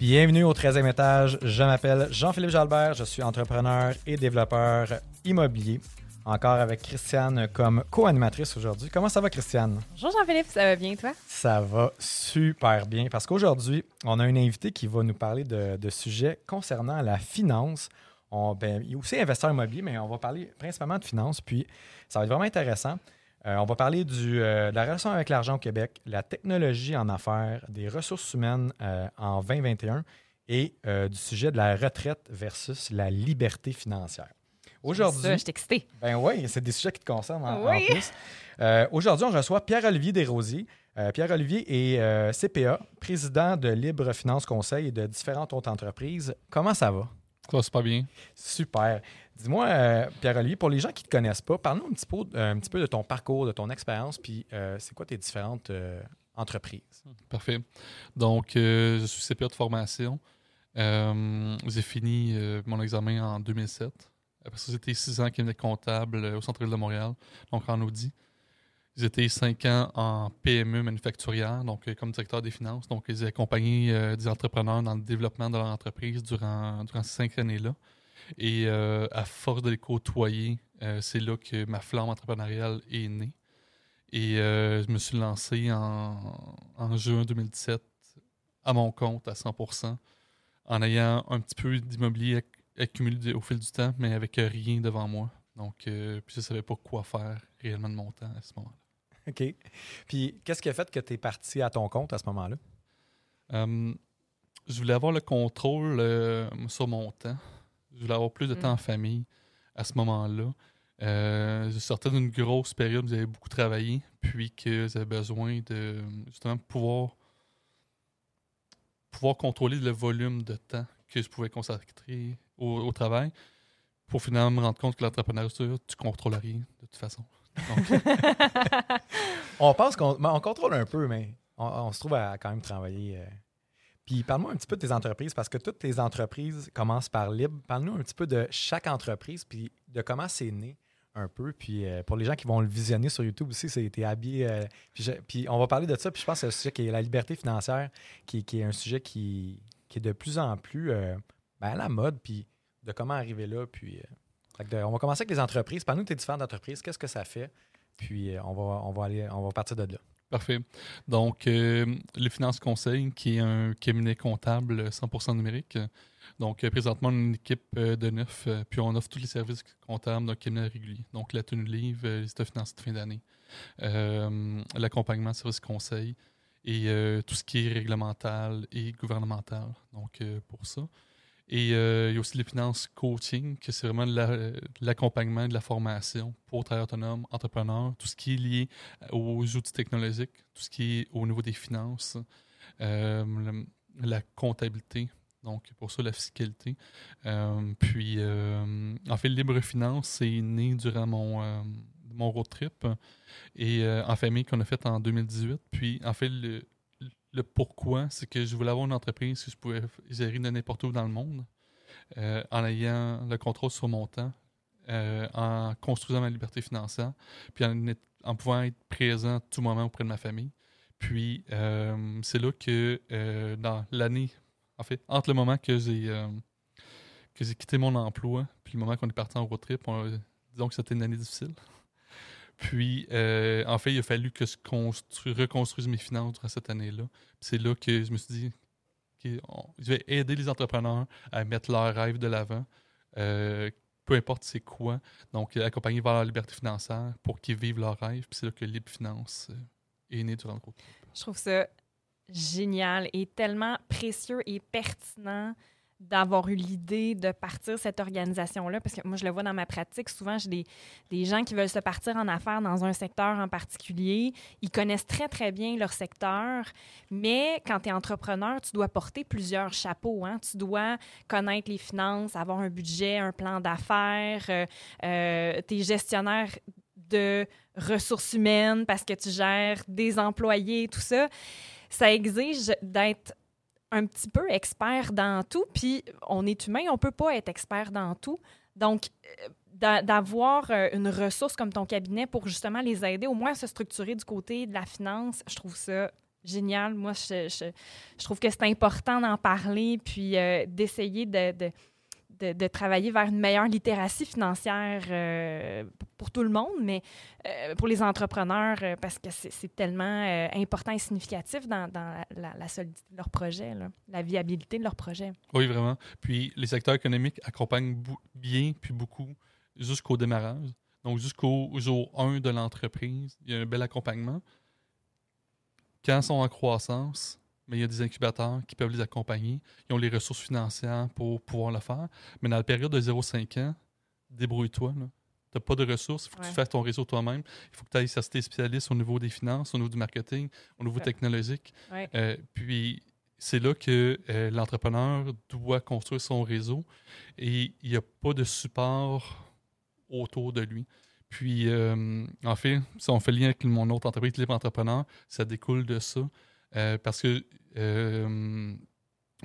Bienvenue au 13e étage. Je m'appelle Jean-Philippe Jalbert. Je suis entrepreneur et développeur immobilier. Encore avec Christiane comme co-animatrice aujourd'hui. Comment ça va, Christiane? Bonjour Jean-Philippe, ça va bien toi? Ça va super bien parce qu'aujourd'hui, on a un invité qui va nous parler de, de sujets concernant la finance. On, ben, il est aussi investisseur immobilier, mais on va parler principalement de finance. Puis, ça va être vraiment intéressant. Euh, on va parler du, euh, de la relation avec l'argent au Québec, la technologie en affaires, des ressources humaines euh, en 2021 et euh, du sujet de la retraite versus la liberté financière. Ça, Aujourd'hui, je suis excitée. ben oui, c'est des sujets qui te concernent en, plus. Euh, Aujourd'hui, on reçoit Pierre-Olivier Desrosiers. Euh, Pierre-Olivier est euh, CPA, président de Libre Finance Conseil et de différentes autres entreprises. Comment ça va? Ça va super bien. Super. Dis-moi, euh, Pierre-Olivier, pour les gens qui ne te connaissent pas, parle-nous un petit, peu, euh, un petit peu de ton parcours, de ton expérience, puis euh, c'est quoi tes différentes entreprises? Parfait. Donc, je suis CPA de formation. J'ai fini mon examen en 2007. Après ça, j'étais six ans cabinet comptable au centre-ville de Montréal, donc en Audi. J'étais cinq ans en PME manufacturière, donc comme directeur des finances. Donc, j'ai accompagné des entrepreneurs dans le développement de leur entreprise durant, durant ces cinq années-là. Et euh, à force de les côtoyer, euh, c'est là que ma flamme entrepreneuriale est née. Et euh, je me suis lancé en, en juin 2017 à mon compte à 100%, en ayant un petit peu d'immobilier acc- accumulé au fil du temps, mais avec rien devant moi. Donc, puis je ne savais pas quoi faire réellement de mon temps à ce moment-là. OK. Puis, qu'est-ce qui a fait que tu es parti à ton compte à ce moment-là? Euh, je voulais avoir le contrôle sur mon temps. Je voulais avoir plus de temps Mm. en famille à ce moment-là. Euh, je sortais d'une grosse période où j'avais beaucoup travaillé, puis que j'avais besoin de justement pouvoir, pouvoir contrôler le volume de temps que je pouvais consacrer au, au travail pour finalement me rendre compte que l'entrepreneuriat, tu ne contrôles rien de toute façon. Donc, On pense qu'on ben, on contrôle un peu, mais on, on se trouve à quand même travailler. euh. Puis parle-moi un petit peu de tes entreprises, parce que toutes tes entreprises commencent par libre. Parle-nous un petit peu de chaque entreprise, puis de comment c'est né un peu. Puis euh, pour les gens qui vont le visionner sur YouTube aussi, c'était habillé. euh, puis, on va parler de ça, puis je pense que c'est un sujet qui est la liberté financière, qui, est un sujet qui, est de plus en plus euh, ben, à la mode, puis de comment arriver là. Puis, on va commencer avec les entreprises. Parle-nous de tes différentes entreprises, qu'est-ce que ça fait? Puis on, va, on, va aller, on va partir de là. Parfait. Donc, euh, le Finance Conseil, qui est un cabinet comptable 100% numérique. Donc, euh, présentement, on a une équipe euh, de neuf, euh, puis on offre tous les services comptables d'un cabinet régulier. Donc, la tenue de livre, les états financiers de fin d'année, l'accompagnement, service conseil et tout ce qui est réglemental et gouvernemental. Donc, pour ça. Et euh, il y a aussi les finances coaching, que c'est vraiment de la- de l'accompagnement de la formation pour travailleurs autonomes, entrepreneurs, tout ce qui est lié aux outils technologiques, tout ce qui est au niveau des finances, euh, la comptabilité, donc pour ça la fiscalité. Euh, puis, en fait, Libre Finance, c'est né durant mon, mon road trip et en famille qu'on a fait en 2018. Puis, en fait, le, le pourquoi, c'est que je voulais avoir une entreprise que je pouvais gérer de n'importe où dans le monde euh, en ayant le contrôle sur mon temps, euh, en construisant ma liberté financière, puis en, en pouvant être présent à tout moment auprès de ma famille. Puis euh, c'est là que dans l'année, en fait, entre le moment que j'ai quitté mon emploi, puis le moment qu'on est parti en road trip, on- disons que c'était une année difficile. Puis, euh, en fait, il a fallu que je construis- reconstruise mes finances durant cette année-là. C'est là que je me suis dit, on- je vais aider les entrepreneurs à mettre leurs rêves de l'avant, euh, peu importe c'est quoi. Donc, accompagner vers la liberté financière pour qu'ils vivent leurs rêves. Puis c'est là que Libre Finance euh, est né durant le trip. Je trouve ça génial et tellement précieux et pertinent d'avoir eu l'idée de partir cette organisation-là? Parce que moi, je le vois dans ma pratique. Souvent, j'ai des, des gens qui veulent se partir en affaires dans un secteur en particulier. Ils connaissent très, très bien leur secteur. Mais quand tu es entrepreneur, tu dois porter plusieurs chapeaux. Hein? Tu dois connaître les finances, avoir un budget, un plan d'affaires. Euh, euh, tu es gestionnaire de ressources humaines parce que tu gères des employés, tout ça. Ça exige d'être un petit peu expert dans tout, puis on est humain, on peut pas être expert dans tout. Donc, euh, d'a- d'avoir euh, une ressource comme ton cabinet pour justement les aider, au moins à se structurer du côté de la finance, je trouve ça génial. Moi, je, je- trouve que c'est important d'en parler, puis euh, d'essayer de, de, de- travailler vers une meilleure littératie financière euh, pour- tout le monde, mais euh, pour les entrepreneurs, euh, parce que c'est tellement important et significatif dans, la, la solidité de leur projet, la viabilité de leur projet. Oui, vraiment. Puis les secteurs économiques accompagnent bien puis beaucoup jusqu'au démarrage. Donc jusqu'au jour 1 de l'entreprise, il y a un bel accompagnement. Quand ils sont en croissance, mais il y a des incubateurs qui peuvent les accompagner. Ils ont les ressources financières pour pouvoir le faire. Mais dans la période de 0-5 ans, débrouille-toi. Tu n'as pas de ressources, il faut que tu fasses ton réseau toi-même. Il faut que tu ailles chercher tes spécialistes au niveau des finances, au niveau du marketing, au niveau Ouais. technologique. Ouais. Euh, puis c'est là que euh, l'entrepreneur doit construire son réseau et il n'y a pas de support autour de lui. Puis, euh, en fait, si on fait le lien avec mon autre entreprise, Libre Entrepreneur, ça découle de ça. Euh, parce que, euh,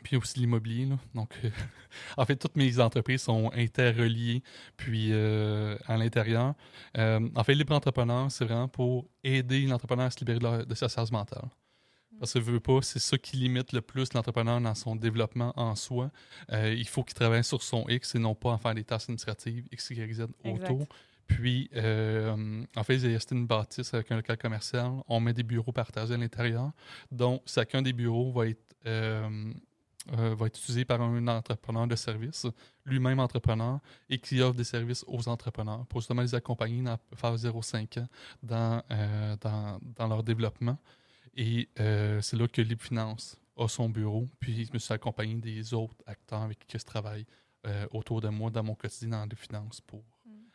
puis aussi l'immobilier. Donc, euh, en fait, toutes mes entreprises sont interreliées, puis à l'intérieur. En fait, Libre Entrepreneur, c'est vraiment pour aider l'entrepreneur à se libérer de, sa charge mentale. Parce que veut pas, c'est ça qui limite le plus l'entrepreneur dans son développement en soi. Il faut qu'il travaille sur son X et non pas en faire des tâches administratives X, Y, Z Exact. Puis, euh, en fait, acheté une bâtisse avec un local commercial. On met des bureaux partagés à l'intérieur. Donc, chacun des bureaux va être, euh, euh, va être utilisé par un entrepreneur de service, lui-même entrepreneur, et qui offre des services aux entrepreneurs pour justement les accompagner dans la phase 0-5 ans dans, dans, leur développement. Et c'est là que Libre Finance a son bureau. Puis, je me suis accompagné des autres acteurs avec qui je travaille autour de moi dans mon quotidien dans les finances pour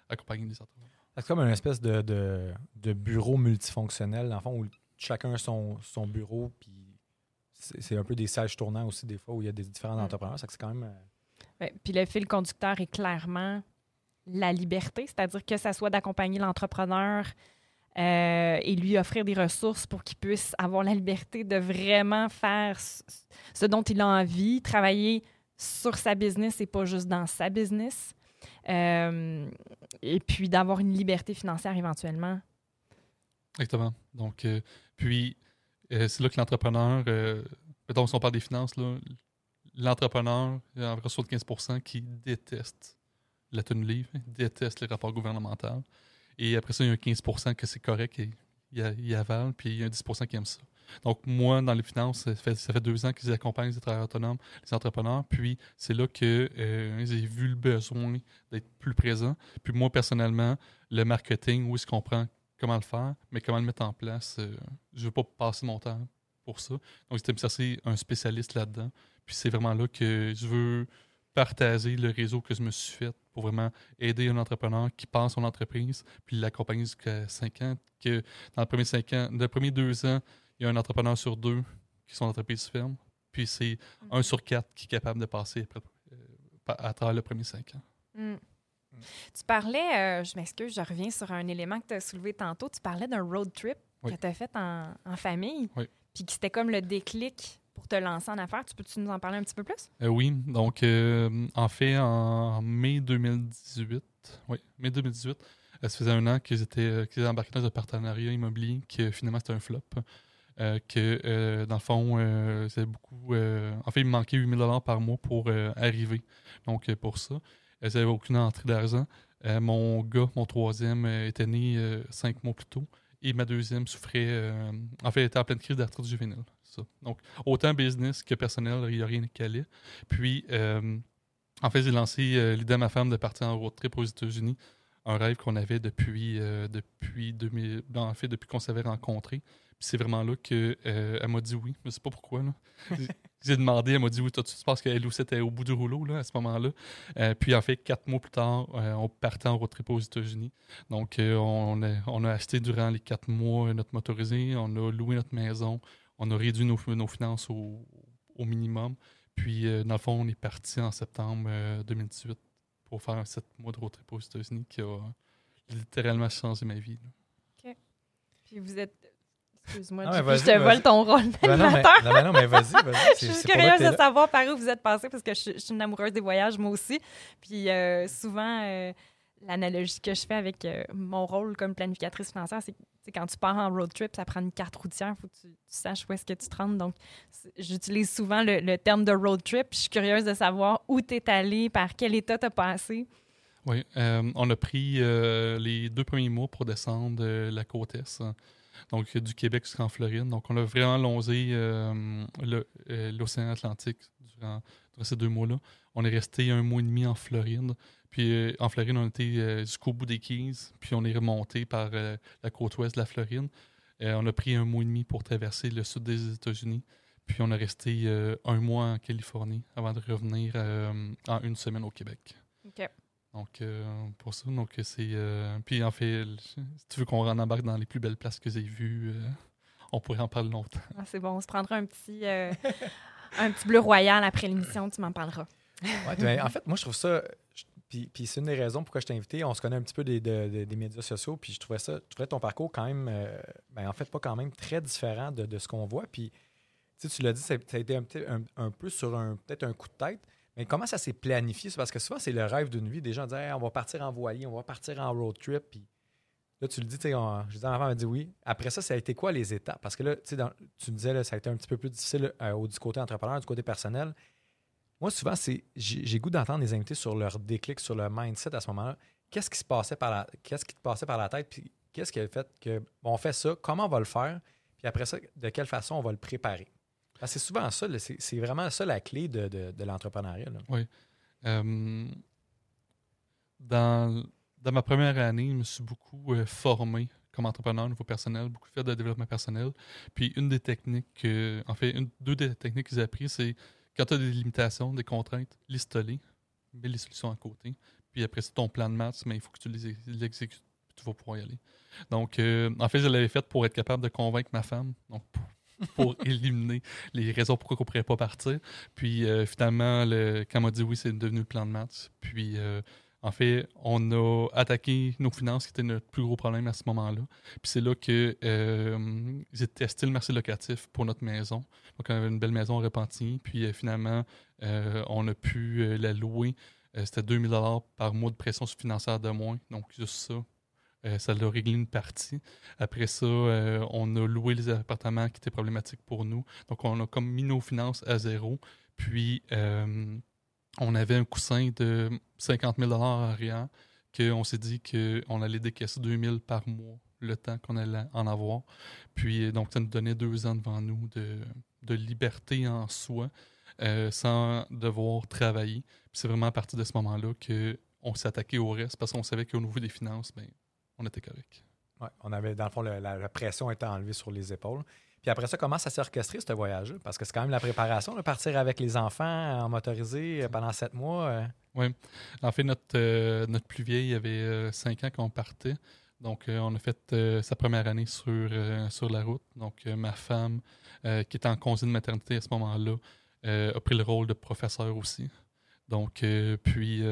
accompagner des entrepreneurs. C'est comme une espèce de, de, de bureau multifonctionnel, dans le fond, où chacun a son, son bureau, puis c'est c'est un peu des sièges tournants aussi, des fois, où il y a des différents Mm. entrepreneurs. C'est quand même. euh, Ouais, Puis le fil conducteur est clairement la liberté, c'est-à-dire que ça soit d'accompagner l'entrepreneur euh, et lui offrir des ressources pour qu'il puisse avoir la liberté de vraiment faire ce ce dont il a envie, travailler sur sa business et pas juste dans sa business. Euh, et puis d'avoir une liberté financière éventuellement. Exactement. Donc, euh, puis, euh, c'est là que l'entrepreneur, euh, mettons, si on parle des finances, l'entrepreneur, il y a environ 75% qui déteste la tenue livre, déteste les rapports gouvernementaux. Et après ça, il y a un 15 que c'est correct et il avale, puis il y a un 10% qui aime ça. Donc, moi, dans les finances, ça fait, deux ans que j'accompagne les travailleurs autonomes, les entrepreneurs. Puis, c'est là que euh, j'ai vu le besoin d'être plus présent. Puis, moi, personnellement, le marketing, est-ce qu'on prend comment le faire, mais comment le mettre en place, euh, je ne veux pas passer mon temps pour ça. Donc, c'était me chercher un spécialiste là-dedans. Puis, c'est vraiment là que je veux partager le réseau que je me suis fait pour vraiment aider un entrepreneur qui pense son entreprise, puis l'accompagner jusqu'à 5 ans. Que dans les premiers 5 ans, dans les premiers deux ans, il y a un entrepreneur sur deux qui son entreprise ferme. Puis c'est un sur quatre qui est capable de passer euh, à travers le premier 5 ans. Mm. Tu parlais, euh, je m'excuse, je reviens sur un élément que tu as soulevé tantôt. Tu parlais d'un road trip Oui. que tu as fait en, en famille, Oui. puis que c'était comme le déclic pour te lancer en affaires. Tu peux-tu nous en parler un petit peu plus? Euh, oui, donc euh, en fait, en mai 2018, oui, mai 2018, euh, ça faisait un an qu'ils étaient, qu'ils étaient embarqués dans un partenariat immobilier que finalement c'était un flop. Euh, que euh, dans le fond, euh, c'était beaucoup. en fait, il me manquait 8000 dollars par mois pour arriver. Donc, pour ça, ils n'avaient aucune entrée d'argent. Mon gars, mon troisième, était né cinq mois plus tôt. Et ma deuxième souffrait. en fait, elle était en pleine crise d'arthrite juvénile. Donc, autant business que personnel, il n'y a rien qui allait. Puis, en fait, j'ai lancé l'idée à ma femme de partir en road trip aux États-Unis. Un rêve qu'on avait depuis, depuis 2000, ben, en fait, depuis qu'on s'avait rencontrés. Puis c'est vraiment là qu'elle elle m'a dit oui. Je ne sais pas pourquoi. Là. j'ai demandé, elle m'a dit oui, toi, tu penses qu'elle aussi était au bout du rouleau là, à ce moment-là. Euh, puis en fait, quatre mois plus tard, euh, on partait en road trip aux États-Unis. Donc euh, on, a, on a acheté durant les quatre mois notre motorisé, on a loué notre maison, on a réduit nos, nos finances au, au minimum. Puis dans le fond, on est parti en septembre 2018 pour faire un sept mois de road trip aux États-Unis qui a littéralement changé ma vie. là. OK. Puis vous êtes. Excuse-moi, je te vole ton rôle Ben non, mais, non, mais non, mais vas-y, vas-y. Je suis curieuse de là. savoir par où vous êtes passé parce que je, je suis une amoureuse des voyages, moi aussi. Puis euh, souvent, euh, l'analogie que je fais avec euh, mon rôle comme planificatrice financière, c'est quand tu pars en road trip, ça prend une carte routière, il faut que tu, tu saches où est-ce que tu te rends. Donc, j'utilise souvent le, le terme de road trip. Je suis curieuse de savoir où tu es allé, par quel état tu as passé. Oui, euh, on a pris euh, les deux premiers mois pour descendre euh, la côte Est, hein. Donc euh, du Québec jusqu'en Floride. Donc on a vraiment longé euh, euh, l'océan Atlantique durant, ces deux mois-là. On est resté un mois et demi en Floride. Puis en Floride, on était jusqu'au bout des Keys, puis on est remonté par la côte ouest de la Floride. On a pris un mois et demi pour traverser le sud des États-Unis. Puis on est resté un mois en Californie avant de revenir en une semaine au Québec. OK. Donc, euh, pour ça, donc c'est. euh, puis en fait, si tu veux qu'on en embarque dans les plus belles places que j'ai vues, euh, on pourrait en parler longtemps. Ah, c'est bon, on se prendra un petit, euh, un petit bleu royal après l'émission, tu m'en parleras. Ouais, ben, en fait, moi, je trouve ça. je- Puis, puis c'est une des raisons pourquoi je t'ai invité. On se connaît un petit peu des, de- de- des médias sociaux. Puis je trouvais ça, je trouvais ton parcours quand même, euh, ben, en fait, pas quand même très différent de, de ce qu'on voit. Puis tu l'as dit, ça, ça a été un, petit- un- un peu sur un peut-être un coup de tête. Mais comment ça s'est planifié? Parce que souvent, c'est le rêve d'une vie. Des gens disent on va partir en voilier, on va partir en road trip. Puis là, tu le dis, on- je dis à ma femme, elle m'a dit oui. Après ça, ça a été quoi les étapes? Parce que là, tu me disais, ça a été un petit peu plus difficile euh, du côté entrepreneur, du côté personnel. Moi, souvent, c'est j'ai j'ai goût d'entendre les invités sur leur déclic, sur leur mindset à ce moment-là. Qu'est-ce qui se passait par la qu'est-ce qui te passait par la tête, puis qu'est-ce qui a fait que bon, on fait ça, comment on va le faire, puis après ça, de quelle façon on va le préparer? C'est souvent ça, c'est c'est vraiment ça la clé de, l'entrepreneuriat. là. Euh, dans, ma première année, je me suis beaucoup euh, formé comme entrepreneur au niveau personnel, beaucoup fait de développement personnel. Puis une des techniques, que- en fait, une, deux des techniques que j'ai apprises, c'est quand tu as des limitations, des contraintes, liste-les, mets les solutions à côté. Puis après ça, ton plan de maths, mais il faut que tu l'exécutes, puis tu vas pouvoir y aller. Donc, euh, en fait, je l'avais fait pour être capable de convaincre ma femme, donc pour, éliminer les raisons pourquoi on ne pourrait pas partir. Puis euh, finalement, le, quand elle m'a dit oui, c'est devenu le plan de maths. Puis euh, en fait, on a attaqué nos finances, qui était notre plus gros problème à ce moment-là. Puis c'est là que euh, j'ai testé le marché locatif pour notre maison. Donc on avait une belle maison en Repentigny. Puis euh, finalement, on a pu la louer. C'était 2000 par mois de pression financière de moins. Donc juste ça. Euh, ça l'a réglé une partie. Après ça, euh, on a loué les appartements qui étaient problématiques pour nous. Donc, on a comme mis nos finances à zéro. Puis, euh, on avait un coussin de 50 000 en arrière qu'on s'est dit qu'on allait décaisser 2 000 par mois le temps qu'on allait en avoir. Puis, donc, ça nous donnait deux ans devant nous de, de liberté en soi sans devoir travailler. Puis, c'est vraiment à partir de ce moment-là qu'on s'est attaqué au reste parce qu'on savait qu'au niveau des finances, ben, on était correct. Ouais, on avait, dans le fond, le- la, la pression était enlevée sur les épaules. Puis après ça, comment ça s'est orchestré, ce voyage Parce que c'est quand même la préparation, de partir avec les enfants en motorisé euh, pendant sept mois. euh. En fait, notre, euh, notre plus vieille avait 5 ans quand on partait. Donc, euh, on a fait euh, sa première année sur, euh, sur la route. Donc, ma femme, qui était en congé de maternité à ce moment-là, a pris le rôle de professeur aussi. Donc, puis,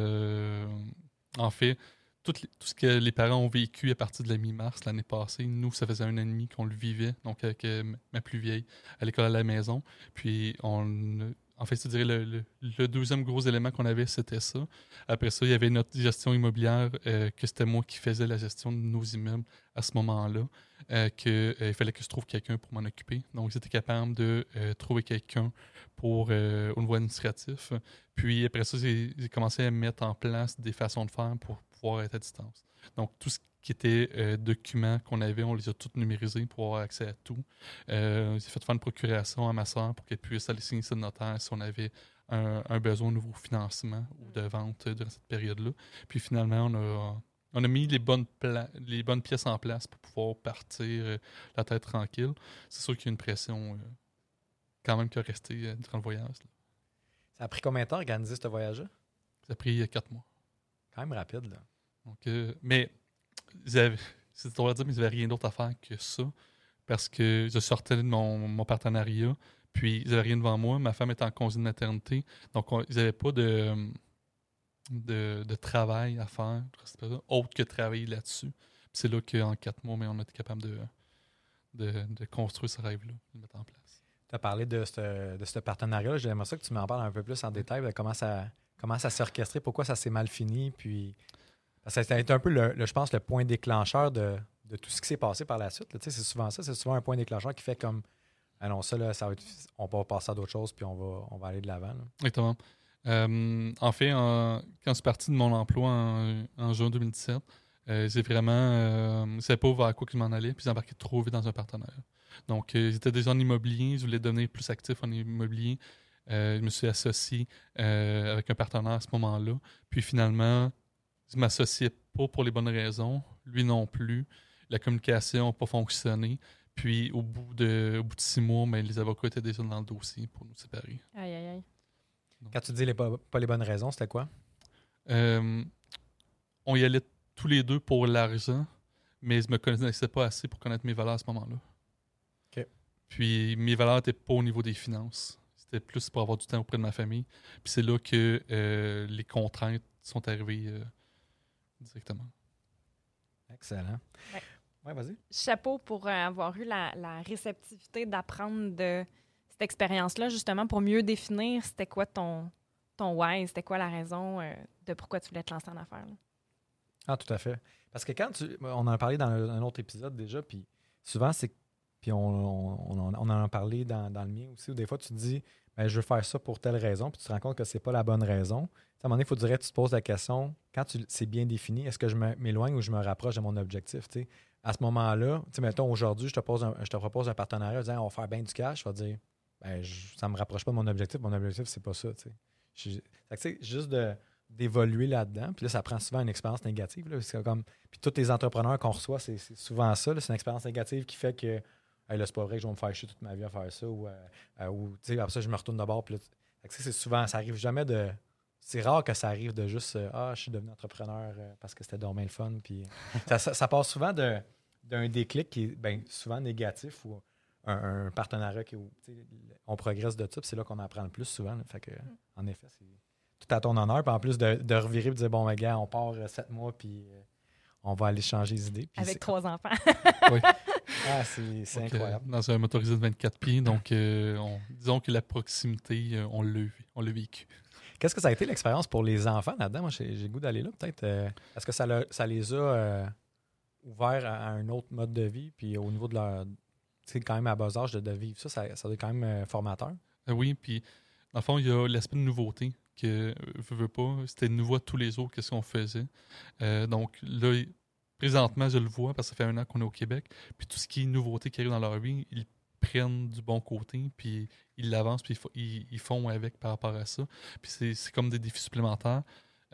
en fait, tout, ce que les parents ont vécu à partir de la mi-mars l'année passée, nous, ça faisait un an et demi qu'on le vivait, donc avec euh, ma plus vieille à l'école à la maison. Puis, on, en fait, je dirais le, le- deuxième gros élément qu'on avait, c'était ça. Après ça, il y avait notre gestion immobilière, euh, que c'était moi qui faisais la gestion de nos immeubles à ce moment-là, euh, que, euh, fallait que je trouve quelqu'un pour m'en occuper. Donc, j'étais capable de trouver quelqu'un pour au niveau administratif. Puis après ça, j'ai commencé à mettre en place des façons de faire pour pouvoir être à distance. Donc, tout ce qui était euh, documents qu'on avait, on les a tous numérisés pour avoir accès à tout. Euh, j'ai fait faire une procuration à ma soeur pour qu'elle puisse aller signer le notaire si on avait un, un besoin de nouveau financement ou de vente durant cette période-là. Puis finalement, on a, on a mis les bonnes, les bonnes pièces en place pour pouvoir partir euh, la tête tranquille. C'est sûr qu'il y a une pression euh, quand même que rester euh, durant le voyage. là. Ça a pris combien de temps organiser ce voyage-là? Ça a pris quatre mois. Quand même rapide, là. Euh, mais c'est à dire, mais ils n'avaient rien d'autre à faire que ça. Parce que je sortais de mon, mon partenariat, puis ils n'avaient rien devant moi. Ma femme était en congé de maternité. Donc, on- ils n'avaient pas de, de, travail à faire, autre que travailler là-dessus. C'est là qu'en quatre mois, mais on a été capable de, de, construire ce rêve-là, de le mettre en place. Tu as parlé de ce, de ce partenariat-là. J'aimerais ça que tu m'en parles un peu plus en détail, comment ça, comment ça s'est orchestré, pourquoi ça s'est mal fini. Puis, ça a été un peu, le, je pense, le point déclencheur de, de tout ce qui s'est passé par la suite. C'est souvent ça, c'est souvent un point déclencheur qui fait comme Ah non, ça, là, ça va on va passer à d'autres choses, puis on va, on va aller de l'avant. Exactement. Euh, en fait, quand je suis parti de mon emploi en, juin 2017, euh, c'est vraiment. Euh, je savais pas vers quoi que je m'en allais, puis j'ai embarqué trop vite dans un partenaire. Donc, euh, j'étais déjà en immobilier, je voulais devenir plus actif en immobilier. Euh, je me suis associé avec un partenaire à ce moment-là. Puis finalement, je m'associais pas pour les bonnes raisons, lui non plus. La communication n'a pas fonctionné. Puis au bout de, au bout de six mois, ben, les avocats étaient déjà dans le dossier pour nous séparer. Aïe, aïe, aïe. Quand tu dis les, pas, pas les bonnes raisons, c'était quoi? Euh, on y allait tous les deux pour l'argent, mais je me connaissais pas assez pour connaître mes valeurs à ce moment-là. OK. Puis mes valeurs n'étaient pas au niveau des finances. C'était plus pour avoir du temps auprès de ma famille. Puis c'est là que euh, les contraintes sont arrivées euh, directement. Excellent. Ouais. Ouais, vas-y. Chapeau pour euh, avoir eu la, la réceptivité d'apprendre de cette expérience-là, justement, pour mieux définir c'était quoi ton, ton why, c'était quoi la raison euh, de pourquoi tu voulais te lancer en affaires. là. Ah, tout à fait. Parce que quand tu. On en a parlé dans un autre épisode déjà, puis souvent, c'est. Puis on, on, on en- on en a parlé dans, dans le mien aussi, où des fois, tu te dis, ben, je veux faire ça pour telle raison, puis tu te rends compte que c'est pas la bonne raison. À un moment donné, il faudrait que tu te poses la question, quand c'est bien défini, est-ce que je m'éloigne ou je me rapproche de mon objectif? À ce moment-là, mettons, aujourd'hui, je te, je te propose un partenariat disant, on va faire bien du cash, je vais dire, ben, ça me rapproche pas de mon objectif. Mon objectif, c'est pas ça. tu sais. Je- fait que, tu sais, juste d'évoluer là-dedans. Puis là, ça prend souvent une expérience négative. là. Comme, puis tous les entrepreneurs qu'on reçoit, c'est souvent ça. C'est une expérience négative qui fait que Hey, là, c'est pas vrai que je vais me faire chier toute ma vie à faire ça. Ou, euh, euh, ou, tu sais, après ça, je me retourne d'abord. C'est souvent, ça arrive jamais de. C'est rare que ça arrive de juste euh, Ah, je suis devenu entrepreneur euh, parce que c'était dommage le fun. Puis ça, ça, ça passe souvent de- d'un déclic qui est ben, souvent négatif ou un, un partenariat qui on progresse de ça. Puis c'est là qu'on apprend le plus souvent. là. Fait que, en effet, c'est tout à ton honneur. Puis en plus de, de revirer et de dire Bon, ben, gars, on part euh, sept mois, puis euh, on va aller changer les idées. Avec trois enfants. Ah, c'est c'est euh, incroyable. dans un motorisé de 24 pieds. Donc, euh, on- disons que la proximité, euh, on l'a vécu. Qu'est-ce que ça a été l'expérience pour les enfants là-dedans? Moi, j'ai goût d'aller là, peut-être. euh, Est-ce que ça, le- ça les a ouverts à, à un autre mode de vie? Puis au niveau de leur. Sais, quand même à bas âge de, de vivre ça, ça, ça doit être quand même formateur. Oui, puis dans le fond, il y a l'aspect de nouveauté que, veux, veux pas, c'était nouveau à tous les jours, qu'est-ce qu'on faisait. Donc là, présentement, je le vois parce que ça fait un an qu'on est au Québec. Puis tout ce qui est nouveauté qui arrive dans leur vie, ils prennent du bon côté, puis ils l'avancent, puis ils, ils- font avec par rapport à ça. Puis c'est comme des défis supplémentaires.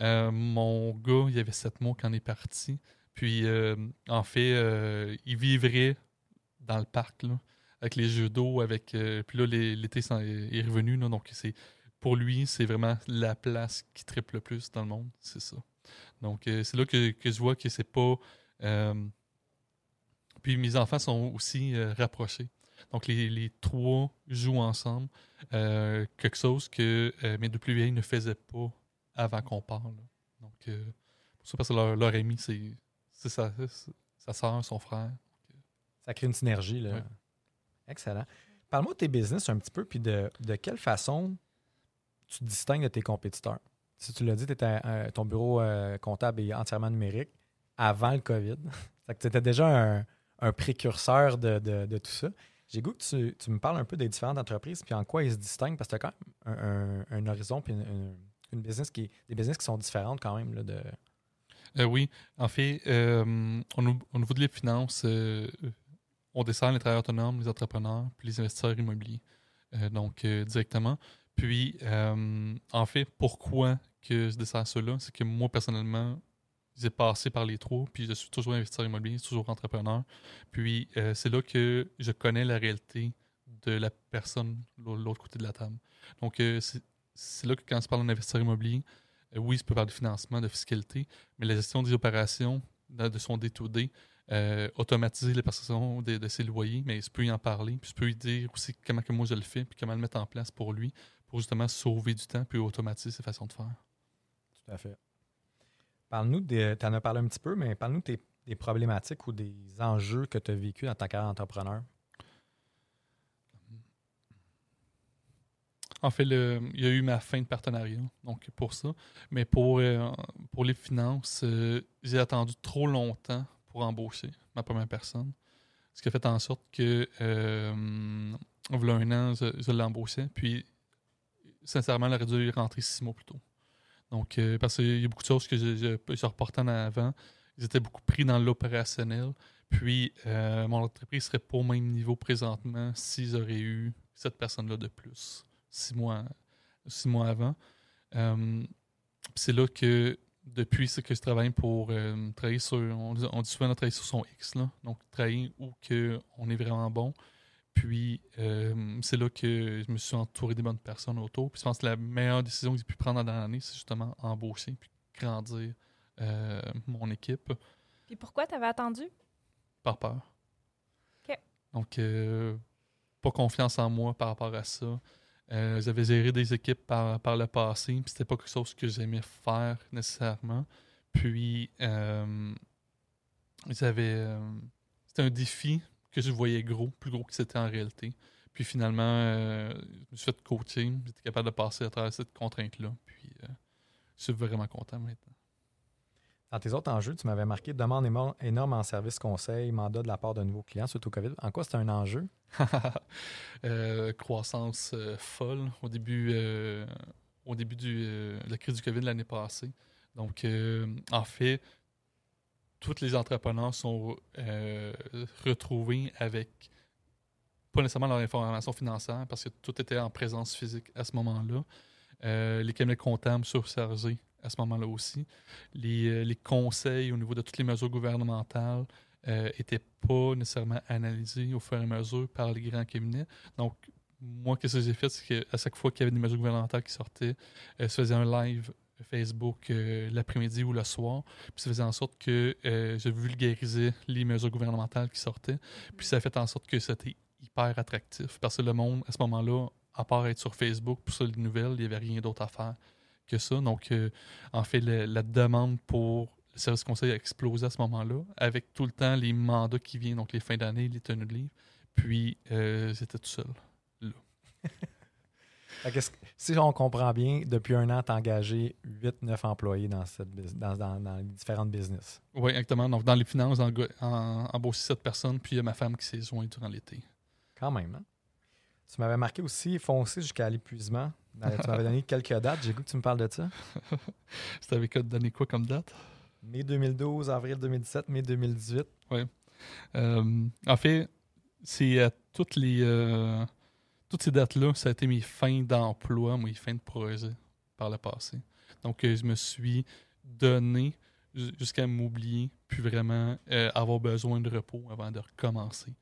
Euh, mon gars, il avait sept mois quand on est parti. Puis, euh, en fait, euh, il vivrait dans le parc, là, avec les jeux d'eau, avec. euh, puis là, l'été est revenu, donc c'est pour lui, c'est vraiment la place qui triple le plus dans le monde, c'est ça. Donc, euh, c'est là que, que je vois que c'est pas. euh, puis mes enfants sont aussi euh, rapprochés. Donc, les, les trois jouent ensemble. Quelque chose que mes deux plus vieilles ne faisaient pas avant qu'on parle. Donc, pour ça, parce que leur, leur ami, c'est sa, sa soeur, son frère. Ça crée une synergie. Là. Excellent. Parle-moi de tes business un petit peu, puis de, de quelle façon tu te distingues de tes compétiteurs? Si tu l'as dit, euh, ton bureau euh, comptable est entièrement numérique avant le COVID. Tu étais déjà un, précurseur de, tout ça. J'ai goût que tu, me parles un peu des différentes entreprises puis en quoi ils se distinguent parce que tu as quand même un, horizon puis une, business qui, des business qui sont différentes quand même. Là, de... Euh, oui, en fait, au, niveau de les finances, on dessert les travailleurs autonomes, les entrepreneurs, puis les investisseurs immobiliers. Donc, directement. Puis, en fait, pourquoi que je dessert cela? C'est que moi, personnellement, j'ai passé par les trois, puis je suis toujours investisseur immobilier, toujours entrepreneur. Puis, euh, c'est là que je connais la réalité de la personne de l'autre côté de la table. Donc, euh, c'est là que quand on se parle d'investisseur immobilier, euh, oui, ça peut parler de financement, de fiscalité, mais la gestion des opérations, de, son day-to-day, euh, automatiser les de, de ses loyers, mais je peux y en parler, puis je peux lui dire aussi comment que moi je le fais, puis comment le mettre en place pour lui, pour justement sauver du temps, puis automatiser ses façons de faire. Tout à fait. Parle-nous, tu en as parlé un petit peu, mais parle-nous des, problématiques ou des enjeux que tu as vécu dans ta carrière d'entrepreneur. En fait, il y a eu ma fin de partenariat, donc pour ça. Mais pour, euh, pour les finances, euh, j'ai attendu trop longtemps pour embaucher ma première personne. Ce qui a fait en sorte que, euh, voilà un an, je, je l'embauchais. Puis, sincèrement, elle aurait dû rentrer six mois plus tôt. Donc, euh, parce qu'il y a beaucoup de choses que je, je, je reportais en avant. Ils étaient beaucoup pris dans l'opérationnel. Puis, euh, mon entreprise serait pas au même niveau présentement s'ils auraient eu cette personne-là de plus six mois, six mois avant. Euh, c'est là que, depuis ce que je travaille pour travailler sur, on dit souvent de travailler sur son X, là. donc travailler où que on est vraiment bon. Puis euh, c'est là que je me suis entouré des bonnes personnes autour. Puis je pense que la meilleure décision que j'ai pu prendre dans l'année, c'est justement embaucher puis grandir euh, mon équipe Puis pourquoi tu avais attendu? par peur. OK. Donc, euh, pas confiance en moi par rapport à ça. J'avais géré des équipes par, par le passé, puis c'était pas quelque chose que j'aimais faire nécessairement. Puis, j'avais, c'était un défi que je voyais gros, plus gros que c'était en réalité. Puis finalement, euh, je me suis fait coacher, j'étais capable de passer à travers cette contrainte-là. Puis, euh, je suis vraiment content maintenant. Dans tes autres enjeux, tu m'avais marqué demande énorme en service conseil, mandat de la part de nouveaux clients, surtout au COVID. En quoi c'est un enjeu? Euh, croissance folle au début, au début du, de la crise du COVID l'année passée. Donc, en fait, tous les entrepreneurs sont euh, retrouvés avec pas nécessairement leur information financière parce que tout était en présence physique à ce moment-là. Euh, les cabinets comptables surchargés à ce moment-là aussi. Les, euh, les conseils au niveau de toutes les mesures gouvernementales n'étaient pas nécessairement analysés au fur et à mesure par les grands cabinets. Donc, moi, qu'est-ce que j'ai fait, c'est qu'à chaque fois qu'il y avait des mesures gouvernementales qui sortaient, euh, je faisais un live Facebook euh, l'après-midi ou le soir. Puis ça faisait en sorte que euh, je vulgarisais les mesures gouvernementales qui sortaient. Puis ça a fait en sorte que c'était hyper attractif. Parce que le monde, à ce moment-là, à part être sur Facebook pour ça, les nouvelles, il n'y avait rien d'autre à faire que ça. Donc, euh, en fait, la demande pour le service conseil a explosé à ce moment-là, avec tout le temps les mandats qui viennent, donc les fins d'année, les tenues de livre. Puis, j'étais tout seul. Fait que si on comprend bien, depuis un an, tu as engagé 8-9 employés dans, cette, bus- dans, dans- dans les différentes business. Oui, exactement. Donc, dans les finances, en, en, embauché sept personnes, puis il y a ma femme qui s'est jointe durant l'été. Quand même, hein? Tu m'avais marqué aussi foncer jusqu'à l'épuisement. Dans- Tu m'avais donné quelques dates. J'ai goût que tu me parles de ça. C'était avec donné quoi comme date? Mai 2012, avril 2017, mai 2018. Euh, en fait, c'est à toutes les euh, toutes ces dates-là, ça a été mes fins d'emploi, mes fins de projet par le passé. Donc, euh, je me suis donné ju- jusqu'à m'oublier, puis vraiment euh, avoir besoin de repos avant de recommencer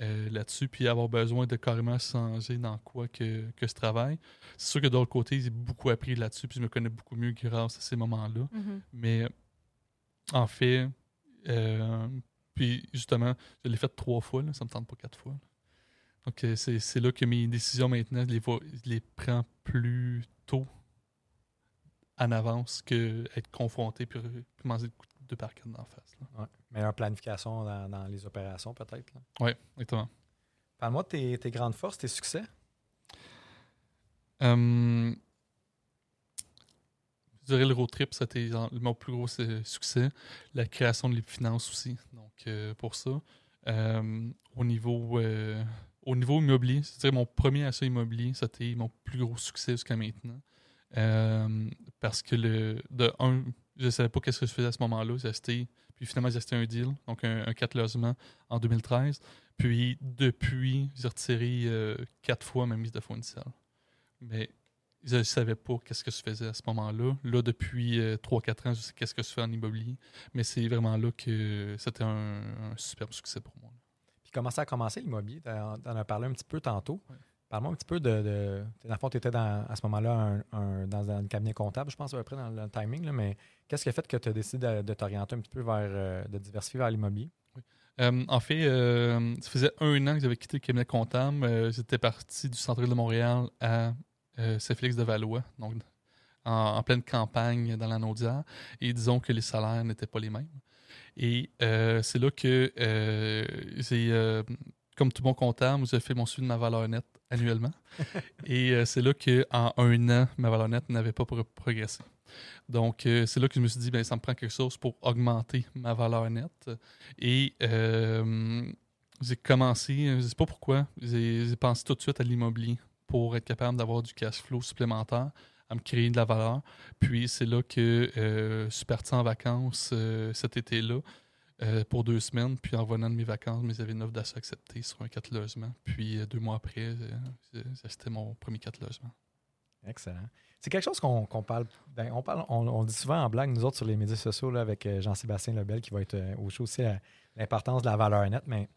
euh, là-dessus, puis avoir besoin de carrément changer dans quoi que, que je travaille. C'est sûr que de l'autre côté, j'ai beaucoup appris là-dessus, puis je me connais beaucoup mieux grâce à ces moments-là. Mais en fait, puis justement, je l'ai fait trois fois, là, ça me tente pas quatre fois. là. Donc c'est là que mes décisions maintenant, je les, vois- je les prends plus tôt en avance que être confronté puis, puis manger le coup de quatre dans la face. là. Ouais. Meilleure planification dans, dans les opérations, peut-être. Oui, exactement. Parle-moi de tes, tes grandes forces, tes succès. Euh, je dirais le road trip, c'était mon plus gros euh, succès. La création de l'épinance aussi. Donc, euh, pour ça, euh, au, niveau, euh, au niveau immobilier, c'est-à-dire mon premier achat immobilier, c'était mon plus gros succès jusqu'à maintenant. Euh, parce que, le, de un, je ne savais pas qu'est-ce que je faisais à ce moment-là. J'ai acheté, puis finalement, j'ai acheté un deal, donc un, un 4 logements en 2013. Puis, depuis, j'ai retiré euh, quatre fois ma mise de fonds initiale. Mais je ne savais pas qu'est-ce que je faisais à ce moment-là. Là, depuis 3-4 ans, je sais qu'est-ce que je fais en immobilier. Mais c'est vraiment là que c'était un, un superbe succès pour moi. Puis comment ça a commencé l'immobilier? Tu en as parlé un petit peu tantôt. Parle-moi un petit peu de. de dans le fond, tu étais à ce moment-là un- un- dans un cabinet comptable, je pense, à peu près dans le timing, là, mais qu'est-ce qui a fait que tu as décidé de, de t'orienter un petit peu vers. euh, de diversifier vers l'immobilier? Euh, en fait, euh, ça faisait un an que j'avais quitté le cabinet comptable. Euh, J'étais parti du centre-ville de Montréal à euh, Saint-Félix-de-Valois, donc en, en pleine campagne dans la Naudière. Et disons que les salaires n'étaient pas les mêmes. Et euh, c'est là que euh, j'ai, euh, comme tout bon comptable, j'ai fait mon suivi de ma valeur nette annuellement. Et c'est là qu'en un an, ma valeur nette n'avait pas pro- progressé. Donc, euh, c'est là que je me suis dit, ben, ça me prend quelque chose pour augmenter ma valeur nette. Et euh, j'ai commencé, je ne sais pas pourquoi, j'ai pensé tout de suite à l'immobilier pour être capable d'avoir du cash flow supplémentaire, à me créer de la valeur. Puis c'est là que euh, je suis parti en vacances euh, cet été-là euh, pour deux semaines. Puis en revenant de mes vacances, mais j'avais une offre d'achat sur un 4 logements. Puis deux mois après, acheté mon premier 4 logements. Excellent. C'est quelque chose qu'on qu'on parle, ben, on parle. On, dit souvent en blague, nous autres, sur les médias sociaux, avec Jean-Sébastien Lebel, qui va être au show aussi, l'importance de la valeur nette. Mais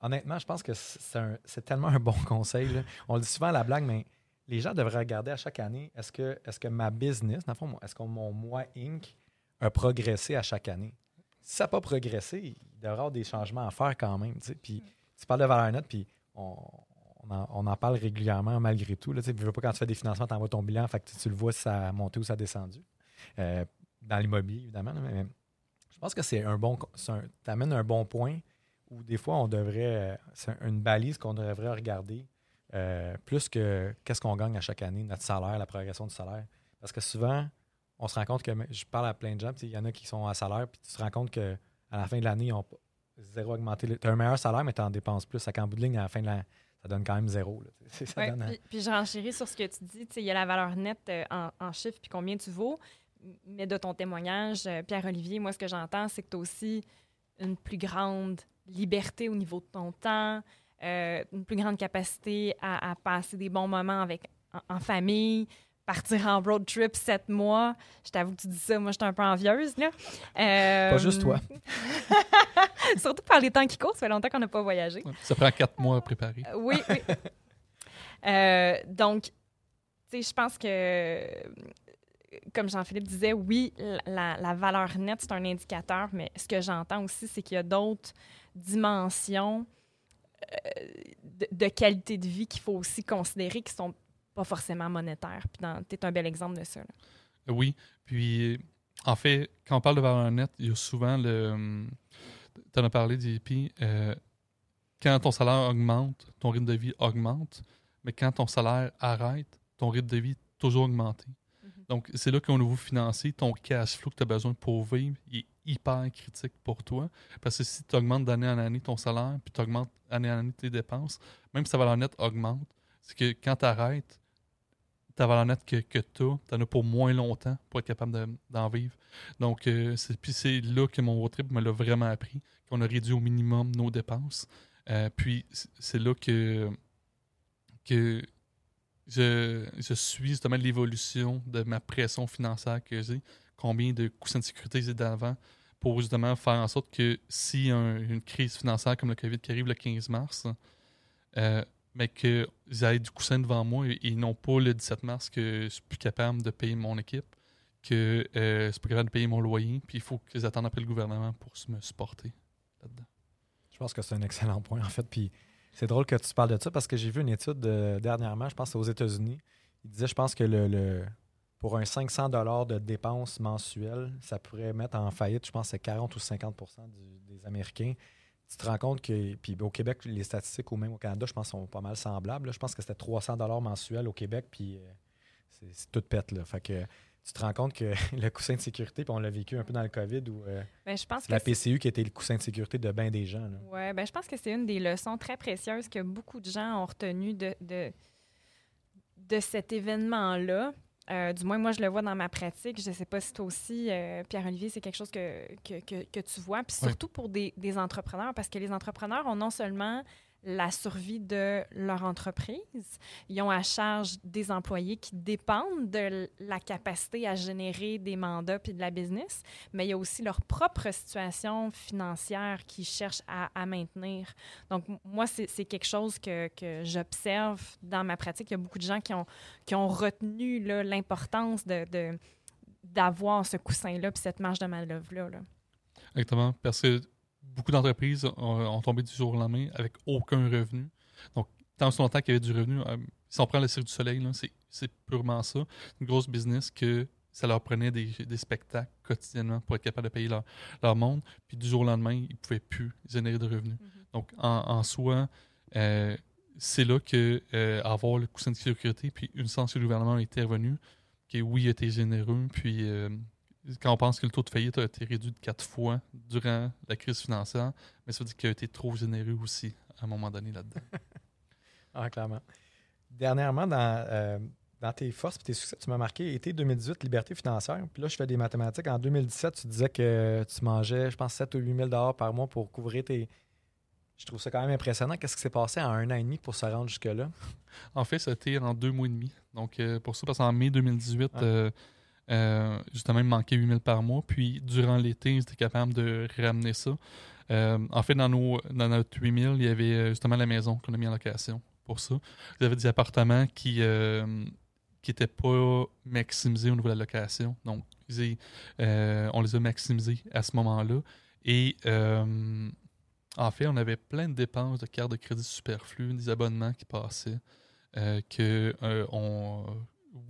honnêtement, je pense que c'est tellement un bon conseil. On le dit souvent à la blague, mais les gens devraient regarder à chaque année est-ce que, est que ma business, dans le fond, est-ce que mon moi Inc. a progressé à chaque année? Si ça n'a pas progressé, il devrait y avoir des changements à faire quand même. tu sais. Puis tu parles de valeur nette, puis on, on en, on en parle régulièrement malgré tout. Là, tu sais, je veux pas quand tu fais des financements, tu envoies ton bilan, fait que tu, tu le vois si ça a monté ou ça a descendu. Euh, dans l'immobilier, évidemment. là, mais je pense que c'est un bon. Tu amènes un bon point où des fois, on devrait. euh, C'est une balise qu'on devrait regarder euh, plus que qu'est-ce qu'on gagne à chaque année, notre salaire, la progression du salaire. Parce que souvent, on se rend compte que je parle à plein de gens, il y en a qui sont à salaire, puis tu te rends compte qu'à la fin de l'année, ils ont pas- zéro augmenté. Tu as un meilleur salaire, mais tu en dépenses plus. À qu'en bout de ligne, à la fin de l'année, ça donne quand même zéro. là. Ça Ouais, donne, puis, puis je renchéris sur ce que tu dis. Il y a la valeur nette euh, en, en chiffres puis combien tu vaux. Mais de ton témoignage, euh, Pierre-Olivier, moi, ce que j'entends, c'est que tu as aussi une plus grande liberté au niveau de ton temps, euh, une plus grande capacité à, à passer des bons moments avec, en, en famille, partir en road trip sept mois. Je t'avoue que tu dis ça, moi, je suis un peu envieuse. Là. Euh, Pas juste toi. Surtout par les temps qui courent, ça fait longtemps qu'on n'a pas voyagé. Ça prend quatre mois à préparer. Euh, Oui, oui. Euh, donc, tu sais, je pense que, comme Jean-Philippe disait, oui, la, la valeur nette, c'est un indicateur, mais ce que j'entends aussi, c'est qu'il y a d'autres dimensions de, qualité de vie qu'il faut aussi considérer qui sont pas forcément monétaires. Puis tu es un bel exemple de ça. Oui. Puis, en fait, quand on parle de valeur nette, il y a souvent le. Tu en as parlé, JP. euh, quand ton salaire augmente, ton rythme de vie augmente. Mais quand ton salaire arrête, ton rythme de vie est toujours augmenté. Donc, c'est là qu'au niveau financier, ton cash flow que tu as besoin pour vivre, est hyper critique pour toi. Parce que si tu augmentes d'année en année ton salaire, puis tu augmentes année en année tes dépenses, même si ta valeur nette augmente, c'est que quand tu arrêtes, ta valeur nette que, que tu as, tu en as pour moins longtemps pour être capable de- d'en vivre. Donc, euh, puis c'est là que mon road trip me l'a vraiment appris, qu'on a réduit au minimum nos dépenses. Euh, puis c'est là que, que je, suis justement l'évolution de ma pression financière que j'ai, combien de coussins de sécurité j'ai d'avant pour justement faire en sorte que si un- une crise financière comme le COVID qui arrive le 15 mars, euh, mais que j'ai du coussin devant moi et, et non pas le 17 mars que je suis plus capable de payer mon équipe, que euh, je suis plus capable de payer mon loyer, puis il faut que j'attende après le gouvernement pour me supporter là-dedans. Je pense que c'est un excellent point, en fait. Puis c'est drôle que tu parles de ça parce que j'ai vu une étude euh, dernièrement, je pense aux États-Unis. Il disait, je pense que le, pour un 500 de dépenses mensuelles, ça pourrait mettre en faillite, je pense, c'est 40 ou 50 du- des Américains. Tu te rends compte que, puis au Québec, les statistiques ou même au Canada, je pense, sont pas mal semblables. Je pense que c'était 300 mensuels au Québec, puis euh, c'est c'est tout pète. Là. Fait que tu te rends compte que le coussin de sécurité, puis on l'a vécu un peu dans le COVID, où euh, Ben, je pense c'est que la PCU qui était le coussin de sécurité de bien des gens. Ouais, ben, je pense que c'est une des leçons très précieuses que beaucoup de gens ont retenues de, de, de cet événement-là. Euh, du moins, moi, je le vois dans ma pratique. Je ne sais pas si toi aussi, euh, Pierre-Olivier, c'est quelque chose que, que, que- que tu vois. Puis Oui. surtout pour des, des entrepreneurs, parce que les entrepreneurs ont non seulement la survie de leur entreprise. Ils ont à charge des employés qui dépendent de la capacité à générer des mandats puis de la business, mais il y a aussi leur propre situation financière qu'ils cherchent à, maintenir. Donc, moi, c'est quelque chose que, que j'observe dans ma pratique. Il y a beaucoup de gens qui ont, qui ont retenu l'importance de, de d'avoir ce coussin-là puis cette marge de manœuvre-là. Là. Exactement. Parce que beaucoup d'entreprises ont, tombé du jour au lendemain avec aucun revenu. Donc, tant ce longtemps qu'il y avait du revenu, euh, si on prend le Cirque du Soleil, c'est purement ça. Une grosse business que ça leur prenait des, spectacles quotidiennement pour être capable de payer leur, leur, monde. Puis du jour au lendemain, ils ne pouvaient plus générer de revenus. Mm-hmm. Donc, en, soi, euh, c'est là que euh, avoir le coussin de sécurité, puis une sens que le gouvernement est intervenu, que oui, il a été généreux, puis quand on pense que le taux de faillite a été réduit de quatre fois durant la crise financière, mais ça veut dire qu'il a été trop généreux aussi à un moment donné là-dedans. ah, clairement. Dernièrement, dans, euh, dans tes forces et tes succès, tu m'as marqué été 2018, liberté financière. Puis là, je fais des mathématiques. En 2017, tu disais que tu mangeais, je pense, 7 ou 8 000 par mois pour couvrir tes. Je trouve ça quand même impressionnant. Qu'est-ce qui s'est passé en un an et demi pour se rendre jusque-là? En fait, c'était en deux mois et demi. Donc, euh, pour ça, parce qu'en mai 2018, euh, justement, il me manquait 8000 par mois. Puis, durant l'été, j'étais capable de ramener ça. Euh, en fait, dans, nos, dans notre 8000, il y avait euh, justement la maison qu'on a mis en location pour ça. Y avait des appartements qui n'étaient pas maximisés au niveau de la location. Donc, on les a maximisés à ce moment-là. Et en fait, on avait plein de dépenses de cartes de crédit superflues, des abonnements qui passaient, que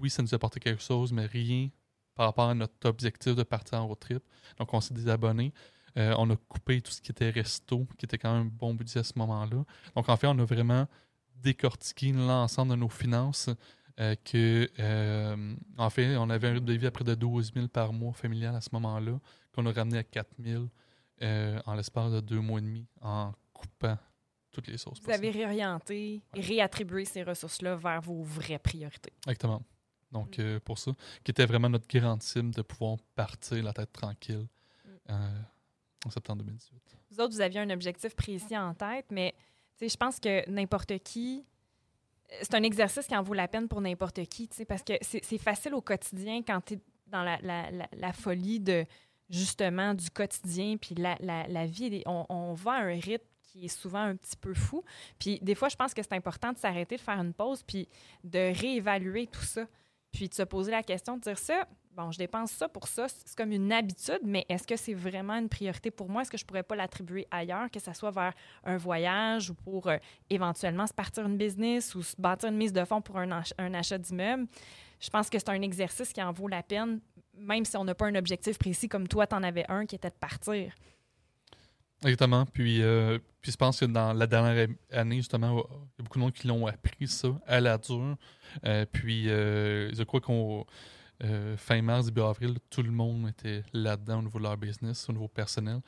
oui, ça nous apportait quelque chose, mais rien par rapport à notre objectif de partir en road trip. Donc, on s'est désabonné. Euh, on a coupé tout ce qui était resto, qui était quand même un bon budget à ce moment-là. Donc, en fait, on a vraiment décortiqué l'ensemble de nos finances. Euh, que, euh, en fait, on avait un rythme de vie à près de 12 000 par mois familial à ce moment-là, qu'on a ramené à 4 000 en l'espace de deux mois et demi en coupant toutes les sources. Vous avez réorienté et réattribué ces ressources-là vers vos vraies priorités. Exactement. Donc, mm. euh, pour ça, qui était vraiment notre grande cible de pouvoir partir la tête tranquille mm. euh, en septembre 2018. Vous autres, vous aviez un objectif précis en tête, mais je pense que n'importe qui, c'est un exercice qui en vaut la peine pour n'importe qui, parce que c'est facile au quotidien quand tu es dans la, la, la, folie de justement du quotidien, puis la, la vie, on, on va à un rythme qui est souvent un petit peu fou. Puis des fois, je pense que c'est important de s'arrêter, de faire une pause, puis de réévaluer tout ça. Puis de se poser la question, de dire ça, bon, je dépense ça pour ça, c'est comme une habitude, mais est-ce que c'est vraiment une priorité pour moi? Est-ce que je pourrais pas l'attribuer ailleurs, que ce soit vers un voyage ou pour euh, éventuellement se partir une business ou se bâtir une mise de fonds pour un, un achat d'immeuble? Je pense que c'est un exercice qui en vaut la peine, même si on n'a pas un objectif précis comme toi, tu en avais un qui était de partir. Exactement. Puis, euh, puis je pense que dans la dernière année, justement, il y a beaucoup de monde qui l'ont appris ça à la dure. Euh, puis euh, je crois qu'on fin mars, début avril, tout le monde était là-dedans au niveau de leur business, au niveau personnel.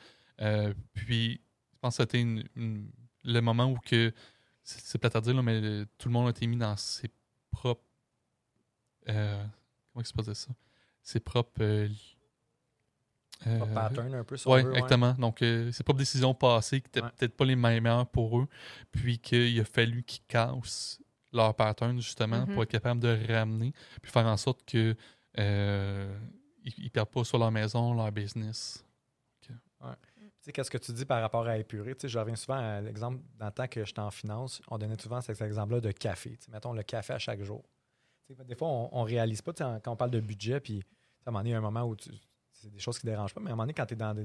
puis je pense que c'était le moment où que c'est plate à dire, mais tout le monde a été mis dans ses propres comment se dire ça? Ses propres euh, pattern un peu Oui, exactement. Donc, euh, c'est pas une décision passée qui n'étaient peut-être pas les meilleures pour eux, puis qu'il a fallu qu'ils cassent leur pattern, justement, pour mm-hmm. être capable de ramener, puis faire en sorte que euh, ils, perdent pas sur leur maison, leur business. Ouais. Tu sais, qu'est-ce que tu dis par rapport à épurer? Tu sais, je reviens souvent à l'exemple, dans le temps que j'étais en finance, on donnait souvent cet exemple-là de café. Tu sais, mettons le café à chaque jour. Tu sais, des fois, on, ne réalise pas, tu sais, quand on parle de budget, puis à un moment donné, il y a un moment où tu, c'est des choses qui ne dérangent pas. Mais à un moment donné, quand tu dans,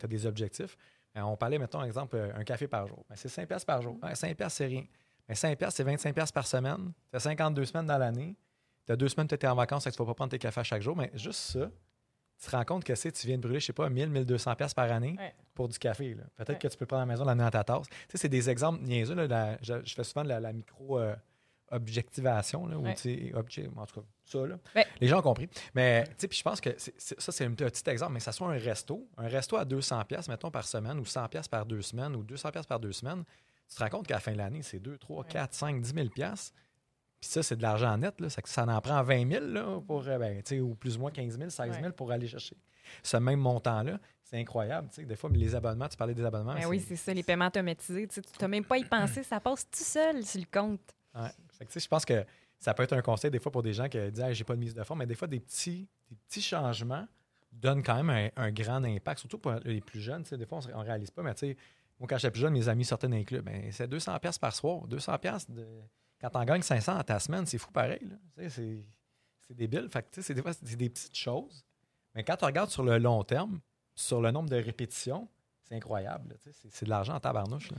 as des objectifs, ben, on parlait, mettons, exemple, euh, un café par jour. Ben, c'est 5 pièces par jour. 5 pièces, c'est rien. Mais 5 pièces, c'est 25 pièces par semaine. Tu as 52 semaines dans l'année. Tu as deux semaines, tu étais en vacances, et tu ne vas pas prendre tes cafés à chaque jour. Mais juste ça, tu te rends compte que tu viens de brûler, je sais pas, 1000, 1200 pièces par année pour du café. Peut-être que tu peux prendre à la maison, l'amener dans ta tasse. Tu sais, c'est des exemples niaiseux. je, fais souvent de la, micro... Euh, objectivation, là, ou en tout cas, ça, là. les gens ont compris. Mais, tu sais, puis je pense que ça, c'est un petit exemple, mais ça soit un resto, un resto à 200 pièces mettons, par semaine, ou 100 pièces par deux semaines, ou 200 pièces par deux semaines, tu te rends compte qu'à la fin de l'année, c'est 2, 3, 4, 5, 10 000 pièces Puis ça, c'est de l'argent net. Là. Ça, ça en prend 20 000 là, pour, euh, ben, ou plus ou moins 15 000, 16 000 Ouais. pour aller chercher ce même montant-là. C'est incroyable. tu sais. Des fois, les abonnements, tu parlais des abonnements. Ben oui, c'est ça, les paiements automatisés. Tu n'as même pas y pensé, ça passe tout seul sur le compte. Ouais. Je pense que ça peut être un conseil des fois pour des gens qui disent Hey, j'ai pas de mise de fonds, mais des fois, des petits, des petits changements donnent quand même un, un grand impact, surtout pour les plus jeunes. Des fois, on ne réalise pas, mais tu sais, moi, quand j'étais plus jeune, mes amis sortaient d'un club. Ben, c'est 200$ piastres par soir. 200$ de... quand on gagne 500 dans ta semaine, c'est fou pareil. C'est débile. Fait que, c'est des fois, c'est des petites choses. Mais quand tu regardes sur le long terme, sur le nombre de répétitions, c'est incroyable. c'est de l'argent en tabarnouche. Là.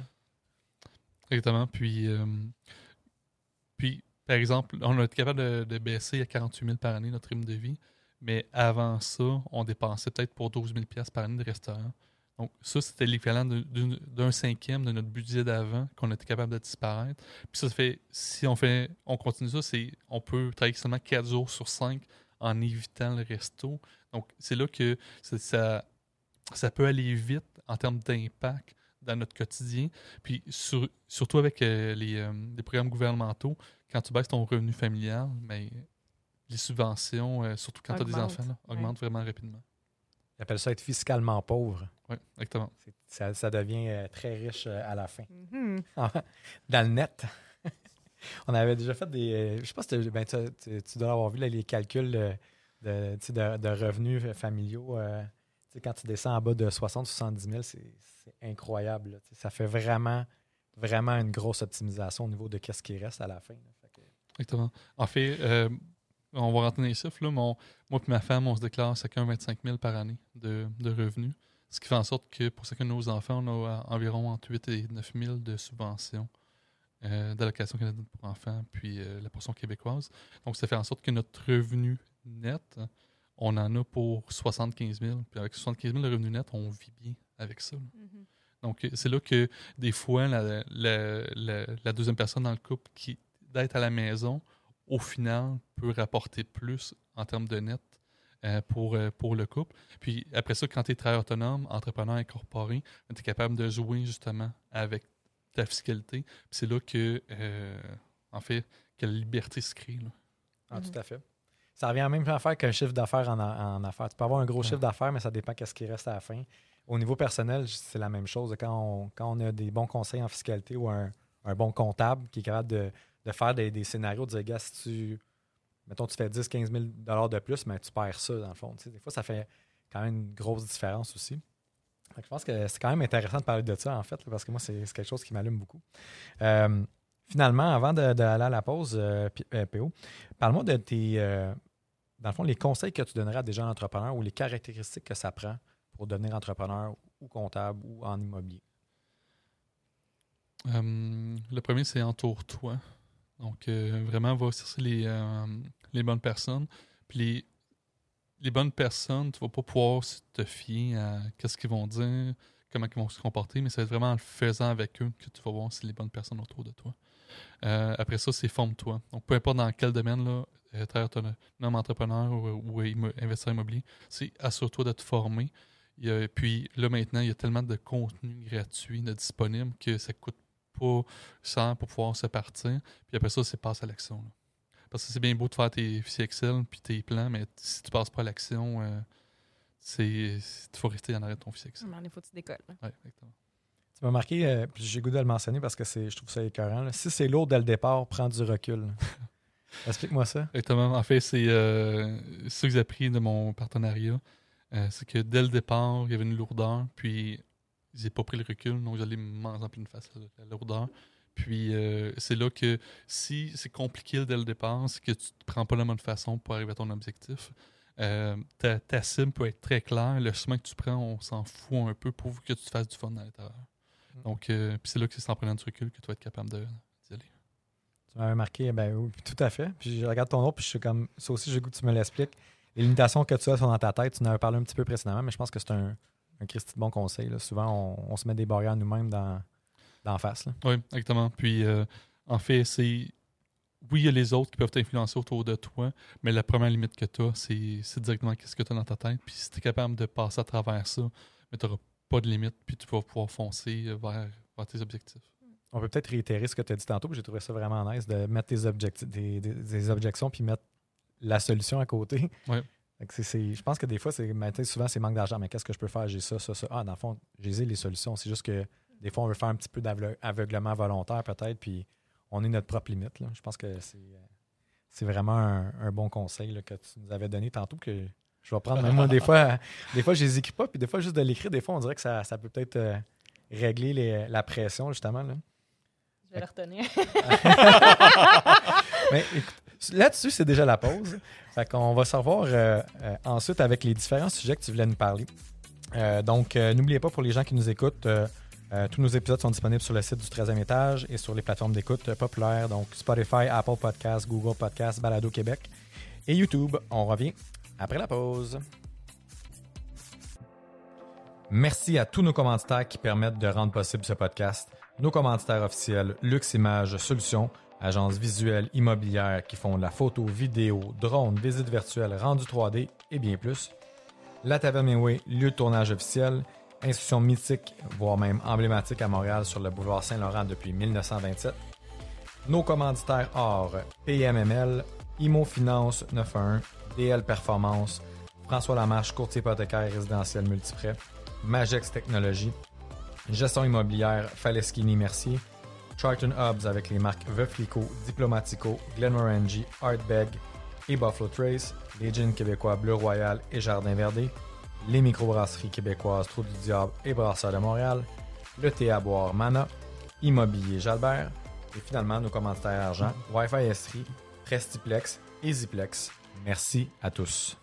Exactement. Puis, euh, puis, par exemple, on a été capable de, baisser à 48 000 par année notre rythme de vie. Mais avant ça, on dépensait peut-être pour 12 000 par année de restaurant. Donc, ça, c'était l'équivalent d'un cinquième de notre budget d'avant qu'on était capable de disparaître. Puis ça, fait, si on fait, on continue ça, c'est, on peut travailler seulement 4 jours sur 5 en évitant le resto. Donc, c'est là que ça, ça peut aller vite en termes d'impact dans notre quotidien. Puis sur- surtout avec euh, les, euh, les programmes gouvernementaux, quand tu baisses ton revenu familial, mais les subventions, euh, surtout quand tu as des enfants, là, ouais. augmentent vraiment rapidement. Ils appellent ça être fiscalement pauvre. Oui, exactement. Ça, ça devient euh, très riche euh, à la fin. Mhm. Dans le net. On avait déjà fait des. euh, je sais pas si ben, tu, tu- tu dois avoir vu là, les calculs de, tu sais, de, de revenus familiaux. Quand tu descends en bas de 60-70 000, c'est incroyable. Ça fait vraiment, vraiment une grosse optimisation au niveau de qu'est-ce qui reste à la fin. Exactement. En fait, euh, on va rentrer dans les chiffres. Là, moi et ma femme, on se déclare chacun 25 000 par année de, de revenus. Ce qui fait en sorte que pour chacun de nos enfants, on a environ entre 8 et 9 000 de subventions euh, d'allocation canadienne pour enfants, puis euh, la portion québécoise. Donc, ça fait en sorte que notre revenu net, on en a pour 75 000. Puis avec 75 000 de revenu net, on vit bien avec ça. Mhm. Donc, euh, c'est là que des fois, la, la- la- la deuxième personne dans le couple qui d'être à la maison, au final, peut rapporter plus en termes de net euh, pour, euh, pour le couple. Puis après ça, quand tu es travailleur autonome, entrepreneur incorporé, tu es capable de jouer justement avec ta fiscalité. Puis c'est là que, euh, en fait, que la liberté se crée. là. Ah, Mhm. Tout à fait. Ça revient à la même affaire qu'un chiffre d'affaires en, en affaires. Tu peux avoir un gros Ouais. chiffre d'affaires, mais ça dépend qu'est-ce qui reste à la fin. Au niveau personnel, c'est la même chose. Quand on, quand on a des bons conseils en fiscalité ou un, un bon comptable qui est capable de, de faire des, des scénarios, de dire, gars, si tu, mettons, tu fais 10, 15 000 de plus, mais tu perds ça, dans le fond. Des fois, ça fait quand même une grosse différence aussi. Que je pense que c'est quand même intéressant de parler de ça, en fait, là, parce que moi, c'est quelque chose qui m'allume beaucoup. Euh, finalement, avant de- d'aller à la pause, euh, P- euh, PO, parle-moi de tes, euh, dans le fond, les conseils que tu donnerais à des jeunes entrepreneurs ou les caractéristiques que ça prend pour devenir entrepreneur ou comptable ou en immobilier? Euh, le premier, c'est entoure-toi. Donc, euh, vraiment, va chercher les, euh, les bonnes personnes. Puis les, bonnes personnes, tu vas pas pouvoir te fier à qu'est-ce qu'ils vont dire, comment ils vont se comporter, mais être vraiment en le faisant avec eux que tu vas voir si c'est les bonnes personnes autour de toi. Euh, après ça, c'est forme-toi. Donc, peu importe dans quel domaine, là, euh, travailleur autonome, entrepreneur ou, ou immo- investisseur immobilier, c'est assure-toi de te former. Il y a- puis là, maintenant, il y a tellement de contenu gratuit de disponible que ça coûte pas cher pour pouvoir se partir. Puis après ça, c'est passe à l'action. là. Parce que c'est bien beau de faire tes fichiers Excel puis tes plans, mais si tu passes pas à l'action, euh, c'est il faut rester en arrière de ton fichier Excel. Donné, faut que tu décolles. exactement. Tu m'as marqué, euh, puis j'ai goût de le mentionner parce que c'est, je trouve ça écœurant. là. Si c'est lourd dès le départ, prends du recul. Explique-moi ça. Exactement. En fait, c'est euh, ce que j'ai appris de mon partenariat. Euh, c'est que dès le départ, il y avait une lourdeur, puis j'ai pas pris le recul, donc j'allais m'en pleine face la, la lourdeur. Puis euh, c'est là que si c'est compliqué dès le départ, c'est que tu ne prends pas la bonne façon pour arriver à ton objectif. Euh, ta, ta cible peut être très claire. Le chemin que tu prends, on s'en fout un peu pour que tu te fasses du fun à l'intérieur. Mm. Donc, euh, c'est là que c'est en prenant du recul que tu vas être capable de-. Tu m'avais marqué, ben oui, tout à fait. Puis je regarde ton nom, puis je suis comme, ça aussi, j'ai goût que tu me l'expliques. Les limitations que tu as sont dans ta tête, tu en avais parlé un petit peu précédemment, mais je pense que c'est un, un Christy de bon conseil. là. Souvent, on, on se met des barrières nous-mêmes dans, dans face. là. Oui, exactement. Puis, euh, en fait, c'est. Oui, il y a les autres qui peuvent t'influencer autour de toi, mais la première limite que tu as, c'est directement qu'est-ce que tu as dans ta tête. Puis, si tu es capable de passer à travers ça, mais tu n'auras pas de limite, puis tu vas pouvoir foncer vers, vers tes objectifs. On peut peut-être réitérer ce que tu as dit tantôt, puis j'ai trouvé ça vraiment nice de mettre tes des, des- des objections puis mettre la solution à côté. C'est- je pense que des fois, c'est sais, souvent, c'est manque d'argent. Mais qu'est-ce que je peux faire? J'ai ça, ça, ça. Ah, dans le fond, j'ai les solutions. C'est juste que des fois, on veut faire un petit peu d'aveuglement volontaire, peut-être, puis on est notre propre limite. là. Je pense que c'est c'est vraiment un, un bon conseil là, que tu nous avais donné tantôt que je vais prendre. Même moi, des fois, des fois, je les écris pas, puis des fois, juste de l'écrire, des fois, on dirait que ça, ça peut peut-être euh, régler les- la pression, justement. Là. Je vais le retenir. Mais là-dessus, c'est déjà la pause. Fait qu'on va se revoir euh, euh, ensuite avec les différents sujets que tu voulais nous parler. Euh, donc, n'oubliez pas pour les gens qui nous écoutent, tous nos épisodes sont disponibles sur le site du 13e étage et sur les plateformes d'écoute populaires, donc Spotify, Apple Podcasts, Google Podcasts, Balado Québec et YouTube. On revient après la pause. Merci à tous nos commanditaires qui permettent de rendre possible ce podcast. Nos commanditaires officiels, Lux Images Solutions, agence visuelle immobilière qui font de la photo, vidéo, drone, visite virtuelle, rendu 3D et bien plus. La Taverne Mainway, lieu de tournage officiel, institution mythique, voire même emblématique à Montréal sur le boulevard Saint-Laurent depuis 1927. Nos commanditaires or PMML, Imo Finance 91, DL Performance, François Lamarche, courtier hypothécaire résidentiel multiprêt, Magex Technologies, gestion immobilière Faleschini Mercier, Charlton Hubs avec les marques Veuflico, Diplomatico, Glenmorangie, Artbeg et Buffalo Trace, les jeans québécois Bleu Royal et Jardin Verdé, les microbrasseries québécoises Trou du Diable et Brasseur de Montréal, le thé à boire Mana, Immobilier Jalbert et finalement nos commanditaires argent Wi-Fi Estrie, Prestiplex et Ziplex. Merci à tous.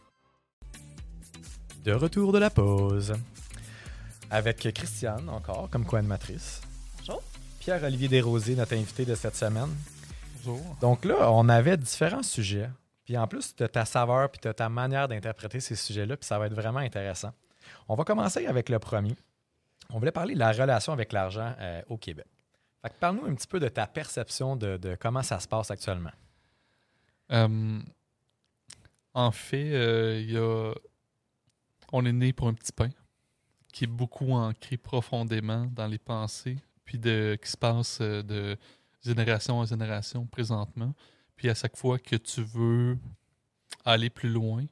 De retour de la pause. Avec Christiane encore comme co-animatrice. Bonjour. Pierre-Olivier Desrosiers, notre invité de cette semaine. Bonjour. Donc là, on avait différents sujets. Puis en plus, tu as ta saveur, puis tu as ta manière d'interpréter ces sujets-là, puis ça va être vraiment intéressant. On va commencer avec le premier. On voulait parler de la relation avec l'argent euh, au Québec. Fait que parle-nous un petit peu de ta perception de, de comment ça se passe actuellement. Euh, en fait, euh, il y a... on est né pour un petit pain qui est beaucoup ancré profondément dans les pensées, puis de, qui se passe euh, de génération en génération présentement. Puis à chaque fois que tu veux aller plus loin,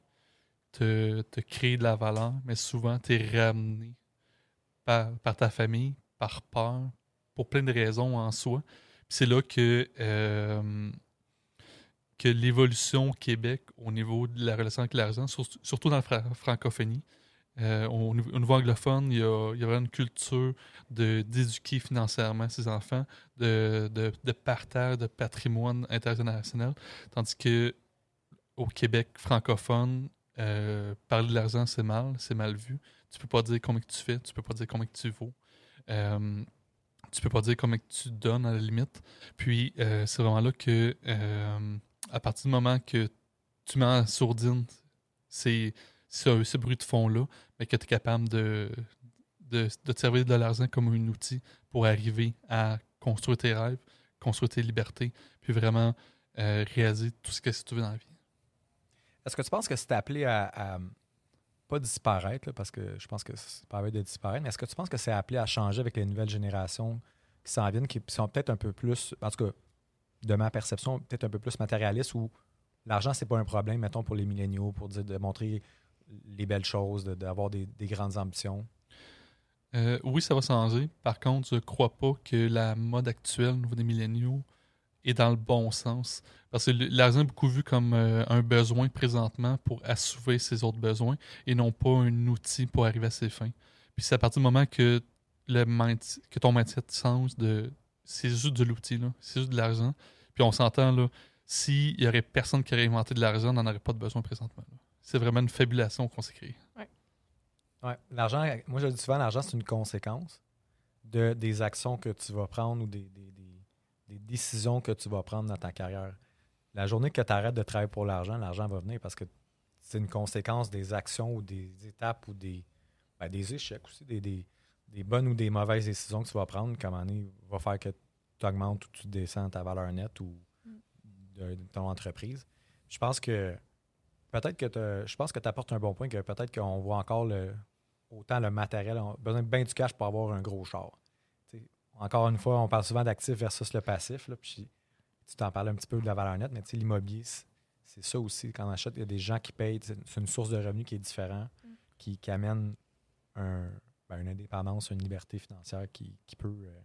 te, créer de la valeur, mais souvent tu es ramené par, ta famille, par peur, pour plein de raisons en soi. C'est là que euh, que l'évolution au Québec au niveau de la relation avec l'argent, sur- surtout dans la fra- francophonie, euh, au, niveau, au niveau anglophone, il y a, il y a vraiment une culture d'éduquer financièrement ses enfants, de, de, de partage de patrimoine intergénérationnel, tandis que au Québec francophone, euh, parler de l'argent, c'est mal, c'est mal vu. Tu peux pas dire combien que tu fais, tu peux pas dire combien que tu vaux. Euh, tu peux pas dire combien que tu donnes à la limite. Puis euh, c'est vraiment là que euh, à partir du moment que tu mets en sourdine ces, ce, ce bruit de fond-là, mais que tu es capable de, de, de te servir de l'argent comme un outil pour arriver à construire tes rêves, construire tes libertés, puis vraiment euh, réaliser tout ce que tu veux dans la vie. Est-ce que tu penses que c'est appelé à, pas disparaître, parce que je pense que c'est pas à de disparaître, mais est-ce que tu penses que c'est appelé à changer avec les nouvelles générations qui s'en viennent, qui sont peut-être un peu plus, en tout cas, de ma perception, peut-être un peu plus matérialiste, où l'argent, c'est pas un problème, mettons, pour les milléniaux, pour dire de montrer les belles choses, de- d'avoir des, des grandes ambitions? Euh, oui, ça va changer. Par contre, je crois pas que la mode actuelle au niveau des milléniaux est dans le bon sens. Parce que l'argent est beaucoup vu comme euh, un besoin présentement pour assouvir ses autres besoins et non pas un outil pour arriver à ses fins. Puis c'est à partir du moment que, le que ton mindset change de. C'est juste de l'outil. C'est juste de l'argent. Puis on s'entend, s'il y aurait personne qui aurait inventé de l'argent, on n'en aurait pas de besoin présentement. C'est vraiment une fabulation qu'on s'est créée. Ouais. L'argent, moi je le dis souvent, l'argent, c'est une conséquence de, des actions que tu vas prendre ou des, des- des- des décisions que tu vas prendre dans ta carrière. La journée que tu arrêtes de travailler pour l'argent, l'argent va venir parce que c'est une conséquence des actions ou des étapes ou des, ben, des échecs aussi, des, des- des bonnes ou des mauvaises décisions que tu vas prendre, comme année va faire que tu augmentes ou tu descends ta valeur nette ou de, de ton entreprise. Je pense que peut-être que je pense que tu apportes un bon point que peut-être qu'on voit encore le, autant le matériel, on a besoin de bien du cash pour avoir un gros char. T'sais, encore une fois, on parle souvent d'actif versus le passif. Là, puis tu t'en parlais un petit peu de la valeur nette, mais l'immobilier, c'est- ça aussi. Quand on achète, il y a des gens qui payent. C'est une source de revenus qui est différente, Mm. qui, qui amène un, ben, une indépendance, une liberté financière qui, qui peut, euh,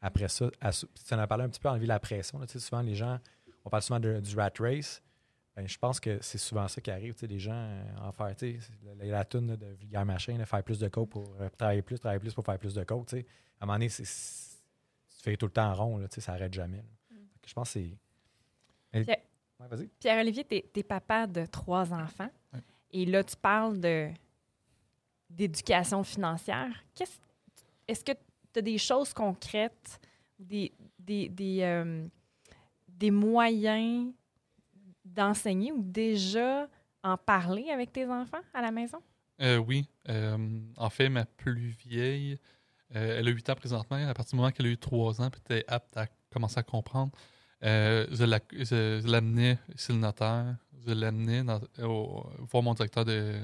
après ça, tu en as parlé un petit peu, enlever la pression. là. Souvent, les gens, on parle souvent de- du rat race. Ben, je pense que c'est souvent ça qui arrive. tu sais, Les gens euh, en faire, tu sais, c'est la, la toune là, de vulgaire machin, là, faire plus de coke pour euh, travailler plus, travailler plus pour faire plus de coke. tu sais. À un moment donné, tu fais tout le temps en rond, là, tu sais, ça n'arrête jamais. Mm. Je pense que c'est. Mais- Pierre- Ouais. Pierre-Olivier, tu es, papa de trois enfants. Et là, tu parles de d'éducation financière. Qu'est-ce- Est-ce que tu as des choses concrètes, des, des, des, euh, des moyens d'enseigner ou déjà en parler avec tes enfants à la maison? Euh, oui. Euh, en fait, ma plus vieille, euh, elle a 8 ans présentement. À partir du moment qu'elle a eu 3 ans, puis était apte à commencer à comprendre, je la- je- je l'amenais chez le notaire, je l'amenais voir mon directeur de,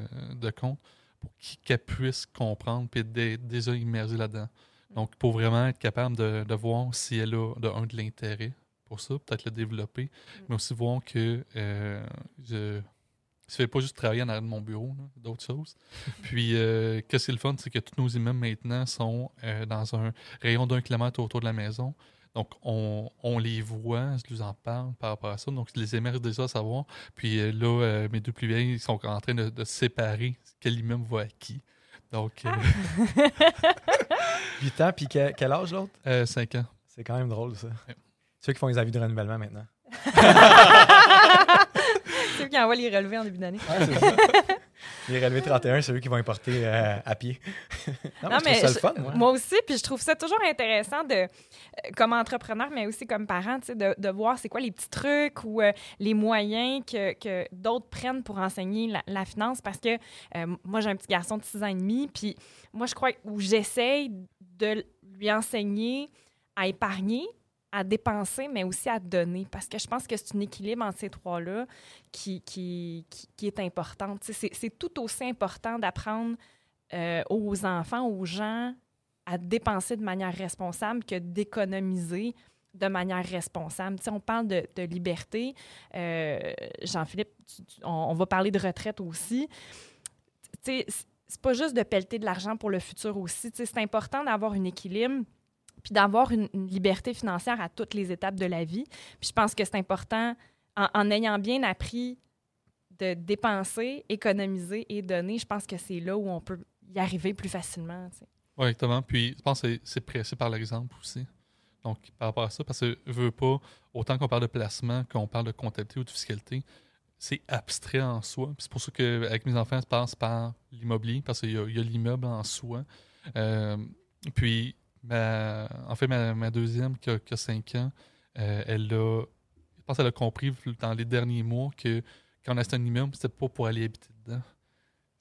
compte pour qu'elle puisse comprendre puis être dé- déjà immergée là-dedans. Donc, pour vraiment être capable de, de voir si elle a de, un, de l'intérêt pour ça, peut-être le développer, mais aussi voir que euh, je je fais pas juste travailler en arrière de mon bureau, d'autres choses. Puis, euh, qu'est-ce qui est le fun, c'est que tous nos immeubles maintenant sont euh, dans un rayon d'un kilomètre autour de la maison. Donc, on, on les voit, je vous en parle par rapport à ça. Donc, je les aimerais déjà savoir. Puis euh, là, euh, mes deux plus vieilles ils sont en train de, de séparer quel immeuble va à qui. Donc, euh, 8 ans, puis que- quel âge l'autre? euh, cinq ans. C'est quand même drôle, ça. Ouais. Ceux qui font les avis de renouvellement maintenant. C'est eux qui envoient les relevés en début d'année. Les relevés 31, c'est eux qui vont importer euh, à pied. non, mais, je trouve ça je- le fun, moi. moi aussi, puis je trouve ça toujours intéressant de, euh, comme entrepreneur, mais aussi comme parent, tu sais, de, de voir c'est quoi les petits trucs ou euh, les moyens que, que d'autres prennent pour enseigner la, la finance. Parce que euh, moi, j'ai un petit garçon de 6 ans et demi, puis moi, je crois où j'essaye de lui enseigner à épargner, à dépenser, mais aussi à donner. Parce que je pense que c'est un équilibre entre ces trois-là qui, qui, qui, est important. C'est tout aussi important d'apprendre euh, aux enfants, aux gens, à dépenser de manière responsable que d'économiser de manière responsable. Tu sais, on parle de, liberté. Euh, Jean-Philippe, on, va parler de retraite aussi. C'est pas juste de pelleter de l'argent pour le futur aussi. C'est important d'avoir un équilibre puis d'avoir une, liberté financière à toutes les étapes de la vie. Puis je pense que c'est important, en, ayant bien appris de dépenser, économiser et donner, je pense que c'est là où on peut y arriver plus facilement. Oui, exactement. Puis, je pense que c'est- pressé par l'exemple aussi. Donc, par rapport à ça, parce que je veux pas, autant qu'on parle de placement, qu'on parle de comptabilité ou de fiscalité, c'est abstrait en soi. C'est pour ça qu'avec mes enfants, je passe par l'immobilier, parce qu'il y a, il y a l'immeuble en soi. Euh, puis, ma- en fait, ma, deuxième, qui a, qui a 5 ans, euh, elle a, je pense qu'elle a compris dans les derniers mois que quand on achète un immeuble, c'était pas pour aller habiter dedans.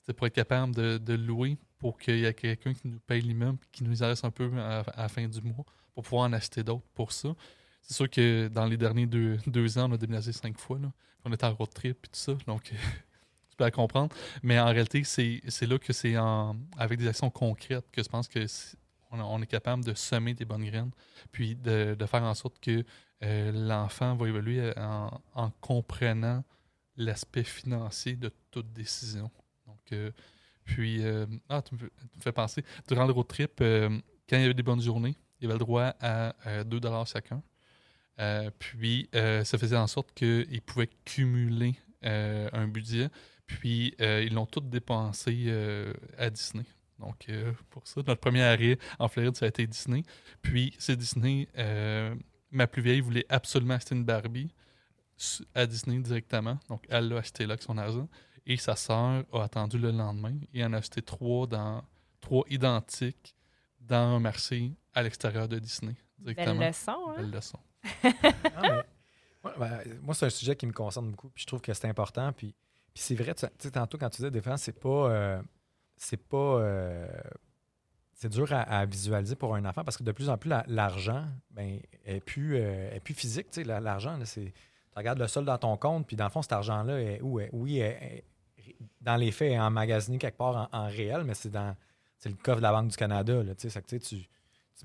C'était pour être capable de, louer pour qu'il y ait quelqu'un qui nous paye l'immeuble qui nous reste un peu à, la fin du mois pour pouvoir en acheter d'autres pour ça. C'est sûr que dans les derniers deux, deux ans, on a déménagé cinq fois. Là. On est en road trip et tout ça. Donc, tu peux la comprendre. Mais en réalité, c'est là que c'est avec des actions concrètes que je pense que on, est capable de semer des bonnes graines, puis de, faire en sorte que euh, l'enfant va évoluer en, en comprenant l'aspect financier de toute décision. Donc, euh, puis, euh, ah, tu me, fais- penser, durant le road trip, euh, quand il y avait des bonnes journées, il y avait le droit à euh, 2 chacun. Euh, puis, euh, ça faisait en sorte qu'ils pouvaient cumuler euh, un budget. Puis, euh, ils l'ont tout dépensé euh, à Disney. Donc, euh, pour ça, notre premier arrêt en Floride, ça a été Disney. Puis, c'est Disney. euh, ma plus vieille voulait absolument acheter une Barbie à Disney directement. Donc, elle l'a acheté là avec son argent. Et sa sœur a attendu le lendemain et en a acheté trois, dans, trois identiques dans un marché à l'extérieur de Disney. Directement. Belle leçon, hein? Belle leçon. Ah, mais- Ouais, ben, moi, c'est un sujet qui me concerne beaucoup, puis je trouve que c'est important. Puis, puis c'est vrai, tu tu sais, tantôt, quand tu disais défense, c'est pas. euh, c'est pas. euh, c'est dur à, visualiser pour un enfant parce que de plus en plus, la- l'argent ben, est, plus, euh, plus physique. L'argent, c'est. Tu regardes le sol dans ton compte, puis dans le fond, cet argent-là est où? oui, dans les faits, est emmagasiné quelque part en, réel, mais c'est dans le coffre de la Banque du Canada. Là,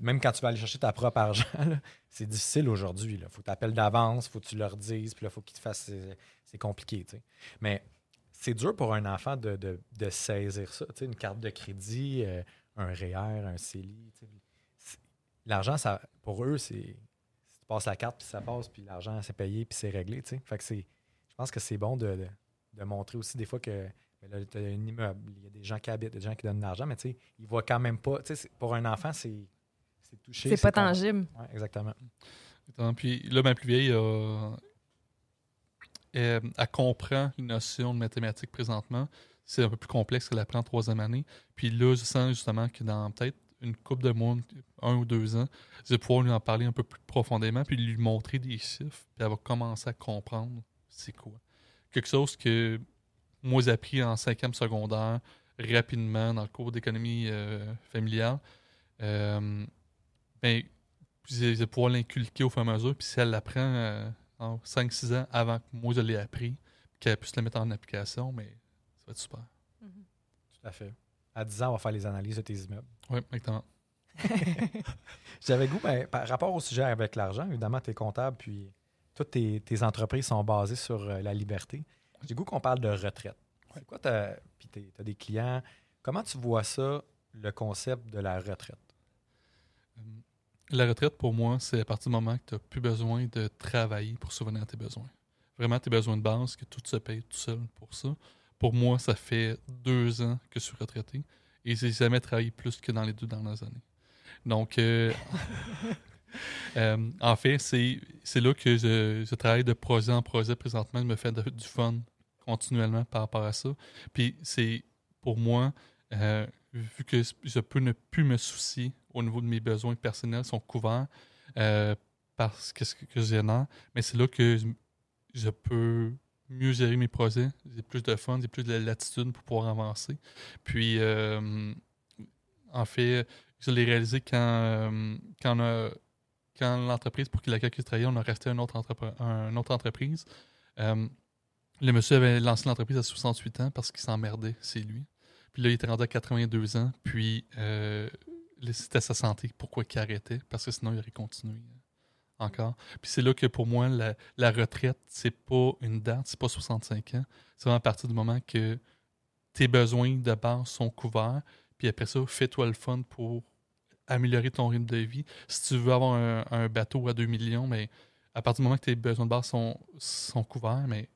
même quand tu vas aller chercher ta propre argent, c'est difficile aujourd'hui. Il faut que tu appelles d'avance, faut que tu leur dises, puis là, il faut qu'ils te fassent. C'est, compliqué. Mais c'est dur pour un enfant de, de- de saisir ça. tu sais, Une carte de crédit, euh, un REER, un CELI. L'argent, ça, pour eux, c'est. si Tu passes la carte, puis ça passe, puis l'argent, c'est payé, puis c'est réglé. tu sais. Fait que c'est. Je pense que c'est bon de, de- de montrer aussi des fois que ben là, tu as un immeuble, il y a des gens qui habitent, des gens qui donnent de l'argent, mais tu sais, ils voient quand même pas. tu sais, c'est- Pour un enfant, c'est c'est touché. C'est pas tangible. Ouais, exactement. Exactement. Puis là, ma plus vieille, a- elle, elle comprend une notion de mathématiques présentement. C'est un peu plus complexe qu'elle apprend en troisième année. Puis là, je sens justement que dans peut-être une couple de mois, un ou deux ans, je vais pouvoir lui en parler un peu plus profondément, puis lui montrer des chiffres, puis elle va commencer à comprendre c'est quoi. Quelque chose que moi, j'ai appris en cinquième secondaire, rapidement, dans le cours d'économie euh, familiale. Euh, ben, je vais pouvoir l'inculquer au fur et à mesure. Puis si elle l'apprend euh, en 5-6 ans avant que moi je l'ai appris, qu'elle puisse le mettre en application, mais ça va être super. Tout à fait. À 10 ans, on va faire les analyses de tes immeubles. Oui, exactement. J'avais goût, ben, par rapport au sujet avec l'argent, évidemment, tu es comptable, puis toutes tes, tes entreprises sont basées sur euh, la liberté. J'ai goût qu'on parle de retraite. C'est quoi. Puis tu as des clients. Comment tu vois ça, le concept de la retraite? Euh, La retraite, pour moi, c'est à partir du moment que tu n'as plus besoin de travailler pour souvenir à tes besoins. Vraiment, tes besoins de base, que tout se paye tout seul pour ça. Pour moi, ça fait deux ans que je suis retraité et j'ai jamais travaillé plus que dans les deux dernières années. Donc, euh, euh, en fait, c'est là que je, je travaille de projet en projet présentement. Je me fais de- du fun continuellement par rapport à ça. Puis c'est pour moi, euh, vu que je peux ne plus me soucier au niveau de mes besoins personnels sont couverts euh, par ce que, que je génère, mais c'est là que je, peux mieux gérer mes projets. J'ai plus de fun, j'ai plus de latitude pour pouvoir avancer. Puis, euh, en fait, je l'ai réalisé quand, euh, quand, quand l'entreprise pour laquelle je travaillais, on a resté une autre, entrepre- un- autre entreprise. Le monsieur avait lancé l'entreprise à 68 ans parce qu'il s'emmerdait, c'est lui. Puis là, il était rendu à 82 ans. Puis euh, c'était sa santé. Pourquoi il arrêtait? Parce que sinon, il aurait continué euh, encore. Puis c'est là que pour moi, la, la retraite, c'est pas une date, c'est pas 65 ans. C'est vraiment à partir du moment que tes besoins de base sont couverts. Puis après ça, fais-toi le fun pour améliorer ton rythme de vie. Si tu veux avoir un, bateau à 2 millions, mais à partir du moment que tes besoins de base sont, sont couverts, mais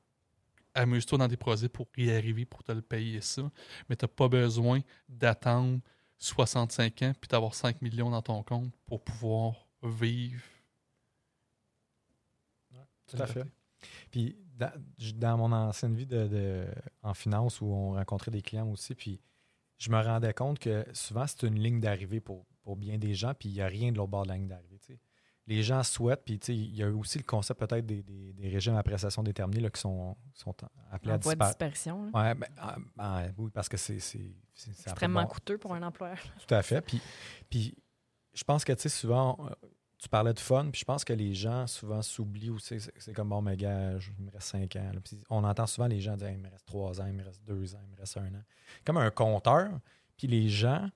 amuse-toi dans des projets pour y arriver, pour te le payer ça. Mais tu n'as pas besoin d'attendre 65 ans puis d'avoir 5 millions dans ton compte pour pouvoir vivre. Tout à fait. Puis dans, mon ancienne vie de, de- en finance où on rencontrait des clients aussi, puis je me rendais compte que souvent c'est une ligne d'arrivée pour, pour bien des gens, puis il n'y a rien de l'autre bord de la ligne d'arrivée. Les gens souhaitent, puis il y a aussi le concept peut-être des, des- des régimes à prestation déterminée là, qui sont, sont appelés En à voie de disparaître. dispersion. là. Ouais, ben, ah, ben, oui, parce que c'est Extrêmement bon. coûteux pour un employeur. Tout à fait. Puis, puis je pense que, tu sais, souvent, euh, tu parlais de fun, puis je pense que les gens souvent s'oublient aussi. C'est comme, bon, mais gars, je- il me reste cinq ans. là. Puis on entend souvent les gens dire, il me reste trois ans, il me reste deux ans, il me reste un an. Comme un compteur. Puis les gens,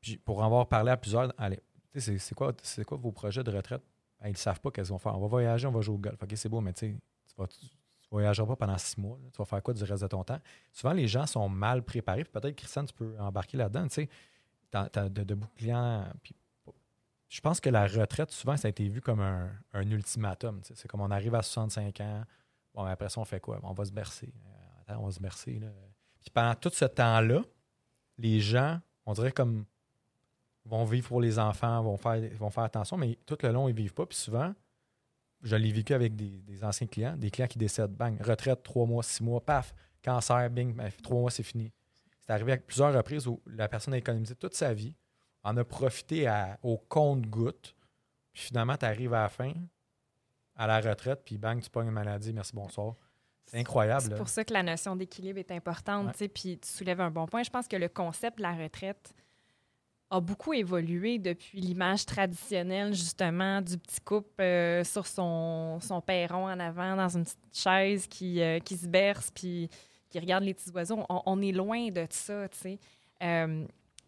puis pour en avoir parlé à plusieurs, allez, c'est- quoi, quoi vos projets de retraite? Ben, ils ne savent pas qu'ils vont faire. On va voyager, on va jouer au golf. OK, c'est beau, mais tu tu voyageras pas pendant six mois. Tu vas faire quoi du reste de ton temps? Souvent, les gens sont mal préparés. Peut-être, Christiane, tu peux embarquer là-dedans. Tu sais, de, de clients. je pense que la retraite, souvent, ça a été vu comme un, ultimatum. C'est comme on arrive à 65 ans. Bon, après ça, on fait quoi? On va se bercer. Euh, Attends, on va se bercer. Puis pendant tout ce temps-là, les gens, on dirait comme vont vivre pour les enfants, vont faire, vont faire attention, mais tout le long, ils ne vivent pas. Puis souvent, je l'ai vécu avec des, des anciens clients, des clients qui décèdent, bang, retraite, trois mois, six mois, paf, cancer, bing, ben, trois mois, c'est fini. C'est arrivé avec plusieurs reprises où la personne a économisé toute sa vie, en a profité à- au compte-goutte, puis finalement, tu arrives à la fin, à la retraite, puis bang, tu pognes une maladie, merci, bonsoir. C'est incroyable. C'est pour ça que la notion d'équilibre est importante. Tu sais, Puis tu soulèves un bon point. Je pense que le concept de la retraite a beaucoup évolué depuis l'image traditionnelle, justement, du petit couple euh, sur son, son perron en avant, dans une petite chaise qui, euh, qui se berce, puis qui regarde les petits oiseaux. On, est loin de ça, tu sais. Euh,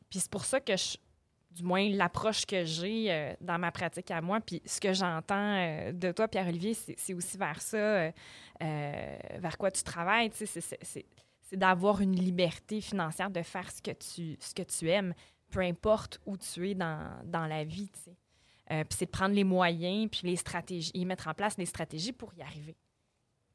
puis c'est pour ça que du moins l'approche que j'ai dans ma pratique à moi. Puis ce que j'entends de toi, Pierre-Olivier, c'est aussi vers ça, vers quoi tu travailles. tu sais, c'est d'avoir une liberté financière de faire ce que tu, ce que tu aimes, peu importe où tu es dans, dans la vie. Euh, puis c'est de prendre les moyens, puis les stratégies, et mettre en place les stratégies pour y arriver.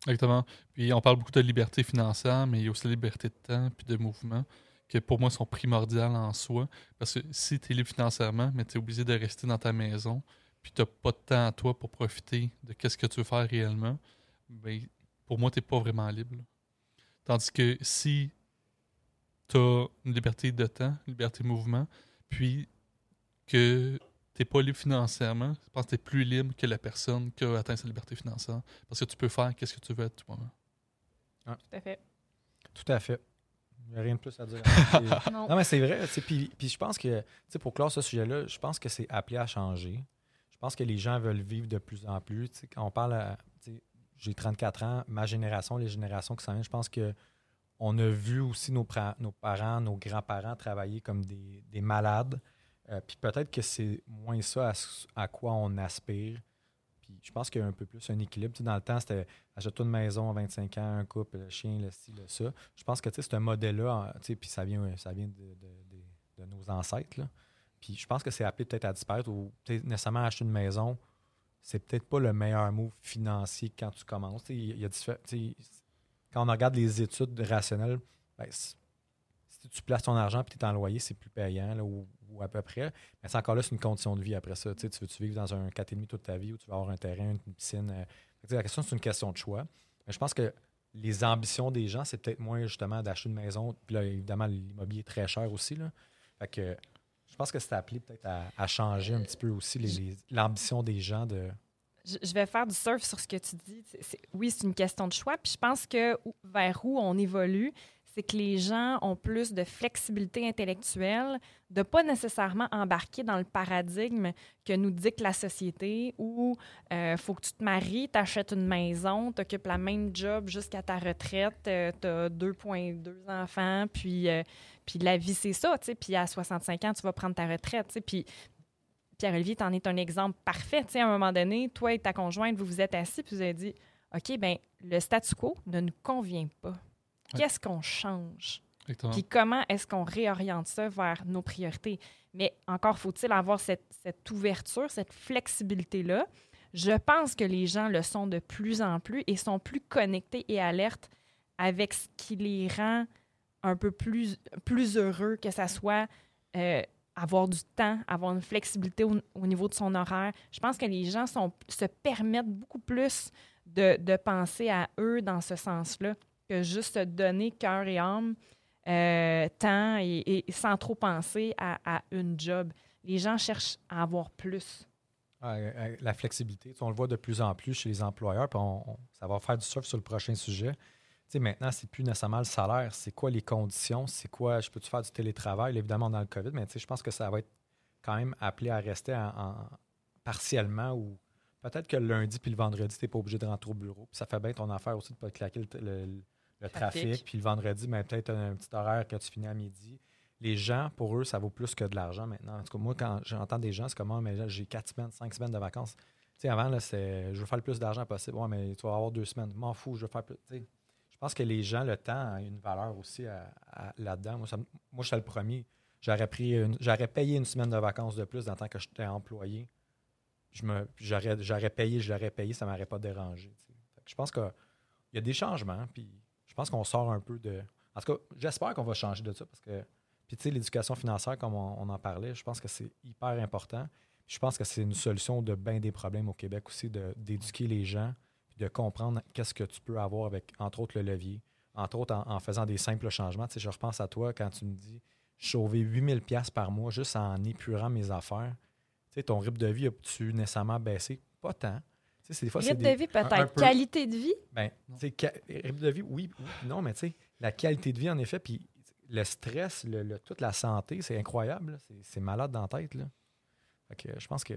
Exactement. Puis on parle beaucoup de liberté financière, mais il y a aussi la liberté de temps puis de mouvement, que pour moi sont primordiales en soi. Parce que si tu es libre financièrement, mais tu es obligé de rester dans ta maison, puis tu n'as pas de temps à toi pour profiter de qu'est-ce que tu veux faire réellement, ben, pour moi, tu n'es pas vraiment libre. Tandis que si tu as une liberté de temps, une liberté de mouvement, puis que tu n'es pas libre financièrement, je pense que tu es plus libre que la personne qui a atteint sa liberté financière. Parce que tu peux faire qu'est-ce que tu veux à tout moment. Tout à fait. Tout à fait. Il n'y a rien de plus à dire. C'est- Non. Non, mais c'est vrai. tu sais, Puis, je pense que, pour clore ce sujet-là, je pense que c'est appelé à changer. Je pense que les gens veulent vivre de plus en plus. Quand on parle, j'ai 34 ans, ma génération, les générations qui s'en viennent, je pense que on a vu aussi nos, parents, nos grands-parents travailler comme des, des malades. Euh, puis peut-être que c'est moins ça à, quoi on aspire. Puis je pense qu'il y a un peu plus un équilibre. Dans le temps, c'était achète-toi une maison à 25 ans, un couple, le chien, le ci, le ça. Je pense que c'est un modèle-là, puis ça vient, de, nos ancêtres. Puis je pense que c'est appelé peut-être à disparaître ou nécessairement acheter une maison, c'est peut-être pas le meilleur move financier quand tu commences. Il y a tu sais, quand on regarde les études rationnelles, ben, si tu places ton argent et tu es en loyer, c'est plus payant là, ou, ou à peu près. Mais c'est encore là, c'est une condition de vie après ça. Tu sais, tu veux-tu vivre dans un 4,5 toute ta vie ou tu vas avoir un terrain, une piscine? euh, la question, c'est une question de choix. Mais je pense que les ambitions des gens, c'est peut-être moins justement d'acheter une maison. Puis là, évidemment, l'immobilier est très cher aussi. Là. Fait que je pense que c'est appelé peut-être à, à changer un petit peu aussi les- les- l'ambition des gens de. Je, vais faire du surf sur ce que tu dis. Oui, c'est une question de choix. Puis je pense que vers où on évolue, c'est que les gens ont plus de flexibilité intellectuelle, de pas nécessairement embarquer dans le paradigme que nous dicte la société où il faut que tu te maries, tu achètes une maison, tu occupes la même job jusqu'à ta retraite, tu as 2,2 enfants, puis, euh, puis la vie, c'est ça. Puis à 65 ans, tu vas prendre ta retraite. Puis Pierre-Olivier, tu en es un exemple parfait. Tu sais, à un moment donné, toi et ta conjointe, vous vous êtes assis puis vous avez dit OK, ben le statu quo ne nous convient pas. Qu'est-ce qu'on change? Exactement. Puis comment est-ce qu'on réoriente ça vers nos priorités? Mais encore faut-il avoir cette, cette ouverture, cette flexibilité-là. Je pense que les gens le sont de plus en plus et sont plus connectés et alertes avec ce qui les rend un peu plus, plus heureux, que ça soit euh, avoir du temps, avoir une flexibilité au, au niveau de son horaire. Je pense que les gens se permettent beaucoup plus de, penser à eux dans ce sens-là que juste donner cœur et âme, euh, temps et, sans trop penser à, une job. Les gens cherchent à avoir plus. Ah, euh, euh, la flexibilité, on le voit de plus en plus chez les employeurs, puis ça va faire du surf sur le prochain sujet. Sais, maintenant, c'est plus nécessairement le salaire, c'est quoi les conditions, c'est quoi, je peux-tu faire du télétravail, évidemment, dans le COVID, mais je pense que ça va être quand même appelé à rester en, en- partiellement ou peut-être que le lundi puis le vendredi, tu n'es pas obligé de rentrer au bureau. Puis ça fait bien ton affaire aussi de ne pas claquer le, le- le trafic. Trafic. Puis le vendredi, ben, peut-être un petit horaire que tu finis à midi. Les gens, pour eux, ça vaut plus que de l'argent maintenant. En tout cas, moi, quand j'entends des gens, c'est comme, Ah, mais j'ai quatre semaines, cinq semaines de vacances. Tu sais, avant, là, c'est je veux faire le plus d'argent possible. Ouais, mais tu vas avoir deux semaines. M'en fous, je veux faire plus. Pense que les gens, le temps a une valeur aussi là-dedans. Moi, moi, je suis le premier. J'aurais pris j'aurais payé une semaine de vacances de plus dans le temps que j'étais employé. Je me, j'aurais, j'aurais payé, je l'aurais payé, ça ne m'aurait pas dérangé. je pense qu'il y a des changements, puis je pense qu'on sort un peu de. En tout cas, j'espère qu'on va changer de ça parce que. Puis, tu sais, l'éducation financière, comme on, on en parlait, je pense que c'est hyper important. Je pense que c'est une solution de bien des problèmes au Québec aussi, d'éduquer les gens, puis de comprendre qu'est-ce que tu peux avoir avec, entre autres, le levier, entre autres, en, en faisant des simples changements. Tu sais, je repense à toi quand tu me dis sauver 8000 pièces par mois juste en épurant mes affaires. Tu sais, ton rythme de vie, as-tu nécessairement baissé? Pas tant. Tu sais, des fois, Rythme des- de vie, peut-être. peu. Qualité de vie, Ben, tu sais, ca- rythme de vie, oui, oui, non, mais tu sais, la qualité de vie, en effet, puis le stress, le, le- toute la santé, c'est incroyable. C'est malade dans la tête. Là. Fait que je pense que.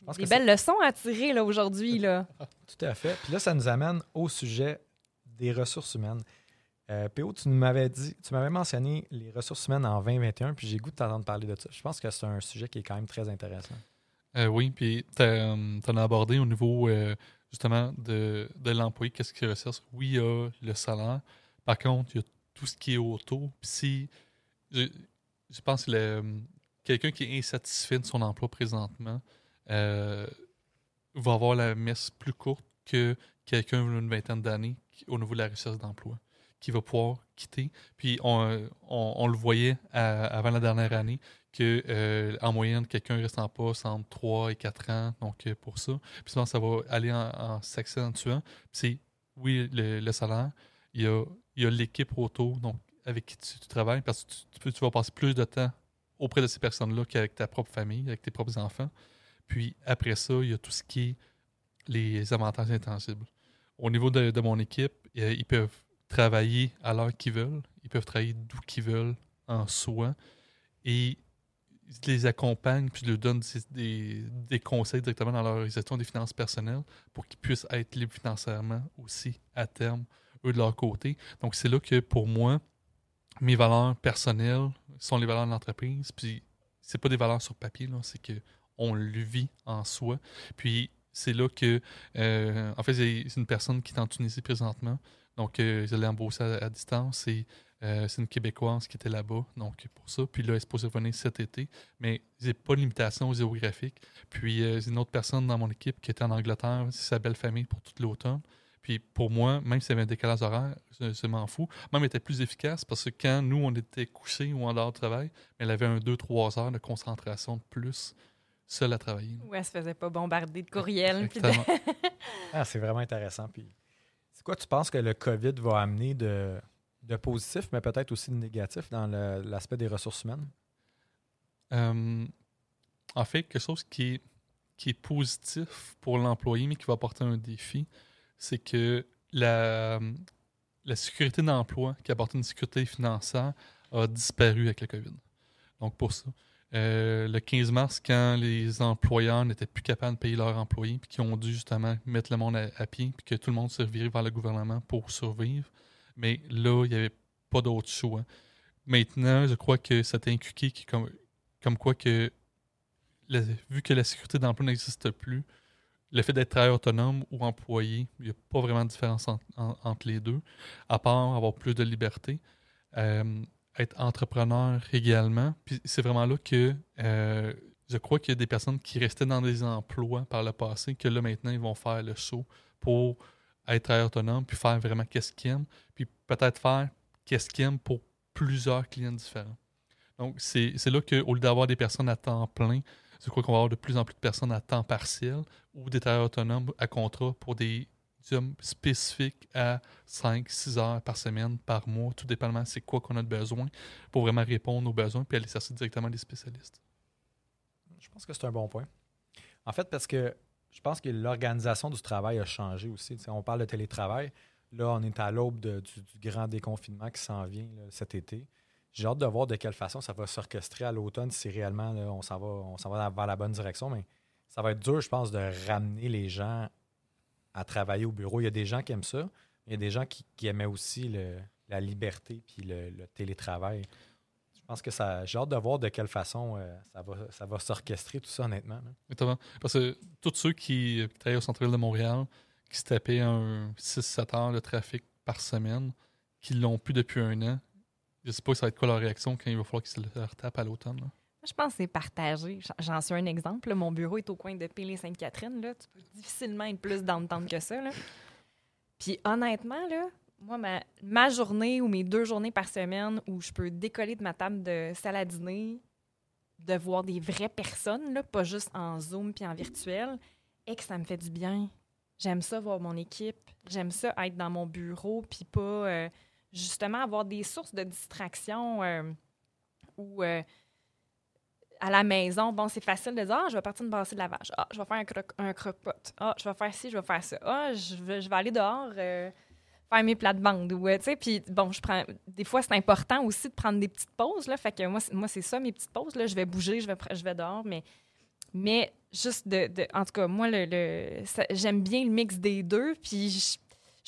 Je pense des que c'est- belles leçons à tirer là, aujourd'hui. Là. Tout à fait. Puis là, ça nous amène au sujet des ressources humaines. Euh, PO, tu m'avais dit, tu m'avais mentionné les ressources humaines en 2021, puis j'ai goût de t'entendre parler de ça. Je pense que c'est un sujet qui est quand même très intéressant. Euh, oui, puis tu en as abordé au niveau euh, justement de, de l'employé, qu'est-ce qu'il recherche. Oui, il y a le salaire. Par contre, il y a tout ce qui est autour. Puis si, je, je pense que le- quelqu'un qui est insatisfait de son emploi présentement euh, va avoir la messe plus courte que quelqu'un d'une vingtaine d'années au niveau de la recherche d'emploi, qui va pouvoir quitter. Puis on, on- le voyait avant la dernière année que euh, en moyenne, quelqu'un reste en poste entre 3 et 4 ans, donc euh, pour ça. Puis souvent, ça va aller en, en s'accentuant. C'est, oui, le, salaire, il y a, il y a l'équipe autour, donc avec qui tu, travailles, parce que tu vas passer plus de temps auprès de ces personnes-là qu'avec ta propre famille, avec tes propres enfants. Puis après ça, il y a tout ce qui est les avantages intangibles. Au niveau de, de mon équipe, euh, ils peuvent travailler à l'heure qu'ils veulent, ils peuvent travailler d'où qu'ils veulent en soi, et je les accompagne, puis je leur donne des, des- conseils directement dans leur gestion des finances personnelles pour qu'ils puissent être libres financièrement aussi à terme, eux de leur côté. Donc c'est là que pour moi, mes valeurs personnelles sont les valeurs de l'entreprise, puis c'est pas des valeurs sur papier, c'est que on le vit en soi. Puis c'est là que, euh, en fait, c'est une personne qui est en Tunisie présentement. Donc, euh, je l'ai embauchée à, distance et euh, c'est une Québécoise qui était là-bas, donc pour ça. Puis là, elle est supposée revenir cet été. Mais j'ai pas de limitation géographique. Puis euh, une autre personne dans mon équipe qui était en Angleterre, c'est sa belle famille pour toute l'automne. Puis pour moi, même s'il y avait un décalage horaire, je, je m'en fous. Même elle était plus efficace parce que quand nous, on était couchés ou en dehors de travail, elle avait un 2-3 heures de concentration de plus seule à travailler. Où elle se faisait pas bombarder de courriels. de- Exactement. Ah, c'est vraiment intéressant. Puis, c'est quoi tu penses que le COVID va amener de, de positif, mais peut-être aussi de négatif dans le- l'aspect des ressources humaines? Euh, en fait, quelque chose qui est, qui est positif pour l'employé, mais qui va apporter un défi, c'est que la, la sécurité d'emploi, qui apporte une sécurité financière, a disparu avec le COVID. Donc, pour ça, euh, le 15 mars, quand les employeurs n'étaient plus capables de payer leurs employés, puis qui ont dû justement mettre le monde à, pied, puis que tout le monde se revirait vers le gouvernement pour survivre, mais là, il n'y avait pas d'autre choix. Maintenant, je crois que ça a inculqué qui, comme, comme quoi que, vu que la sécurité d'emploi n'existe plus, le fait d'être travailleur autonome ou employé, il n'y a pas vraiment de différence en- en- entre les deux, à part avoir plus de liberté. Euh, être entrepreneur également. Puis c'est vraiment là que euh, je crois qu'il y a des personnes qui restaient dans des emplois par le passé, que là maintenant ils vont faire le saut pour être autonome, puis faire vraiment qu'est-ce qu'ils aiment, puis peut-être faire qu'est-ce qu'ils aiment pour plusieurs clients différents. Donc, c'est là qu'au lieu d'avoir des personnes à temps plein, je crois qu'on va avoir de plus en plus de personnes à temps partiel ou des travailleurs autonomes à contrat pour des jobs spécifiques à 5-6 heures par semaine, par mois, tout dépendamment c'est quoi qu'on a de besoin pour vraiment répondre aux besoins puis aller chercher directement des spécialistes. Je pense que c'est un bon point. En fait, parce que je pense que l'organisation du travail a changé aussi. On parle de télétravail. Là, on est à l'aube du, grand déconfinement qui s'en vient cet été. J'ai hâte de voir de quelle façon ça va s'orchestrer à l'automne si réellement on s'en va, on va vers la bonne direction. Mais ça va être dur, je pense, de ramener les gens à travailler au bureau. Il y a des gens qui aiment ça. Il y a des gens qui, aimaient aussi la liberté puis le, télétravail. Je pense que ça. J'ai hâte de voir de quelle façon euh, ça va, ça va s'orchestrer tout ça, honnêtement. Parce que tous ceux qui, qui travaillent au centre-ville de Montréal, qui se tapaient un 6-7 heures de trafic par semaine, qui l'ont plus depuis un an, je sais pas ça va être quoi leur réaction quand il va falloir qu'ils se le retapent à l'automne. Je pense que c'est partagé. J'en- suis un exemple. Mon bureau est au coin de Pélé-Sainte-Catherine. là. Tu peux difficilement être plus dans le temps que ça. là. Puis honnêtement, là, moi, ma, ma journée ou mes deux journées par semaine où je peux décoller de ma table de salle à dîner, de voir des vraies personnes, là, pas juste en Zoom puis en virtuel, et que ça me fait du bien. J'aime ça voir mon équipe. J'aime ça être dans mon bureau puis pas euh, justement avoir des sources de distraction euh, ou euh, à la maison, bon, c'est facile de dire Ah, je vais partir me brasser de lavage. Ah, je vais faire un, croque- un croque-pot. Ah, je vais faire ci, je vais faire ça. Ah, je vais, je vais aller dehors euh, faire mes plates-bandes. Ou, euh, tu sais, puis bon, je prends. Des fois, c'est important aussi de prendre des petites pauses. Là, fait que moi, c'est- ça, mes petites pauses. Là, je vais bouger, je vais, je vais dehors, mais. Mais juste de, En tout cas, moi, le, le- j'aime bien le mix des deux. Puis je,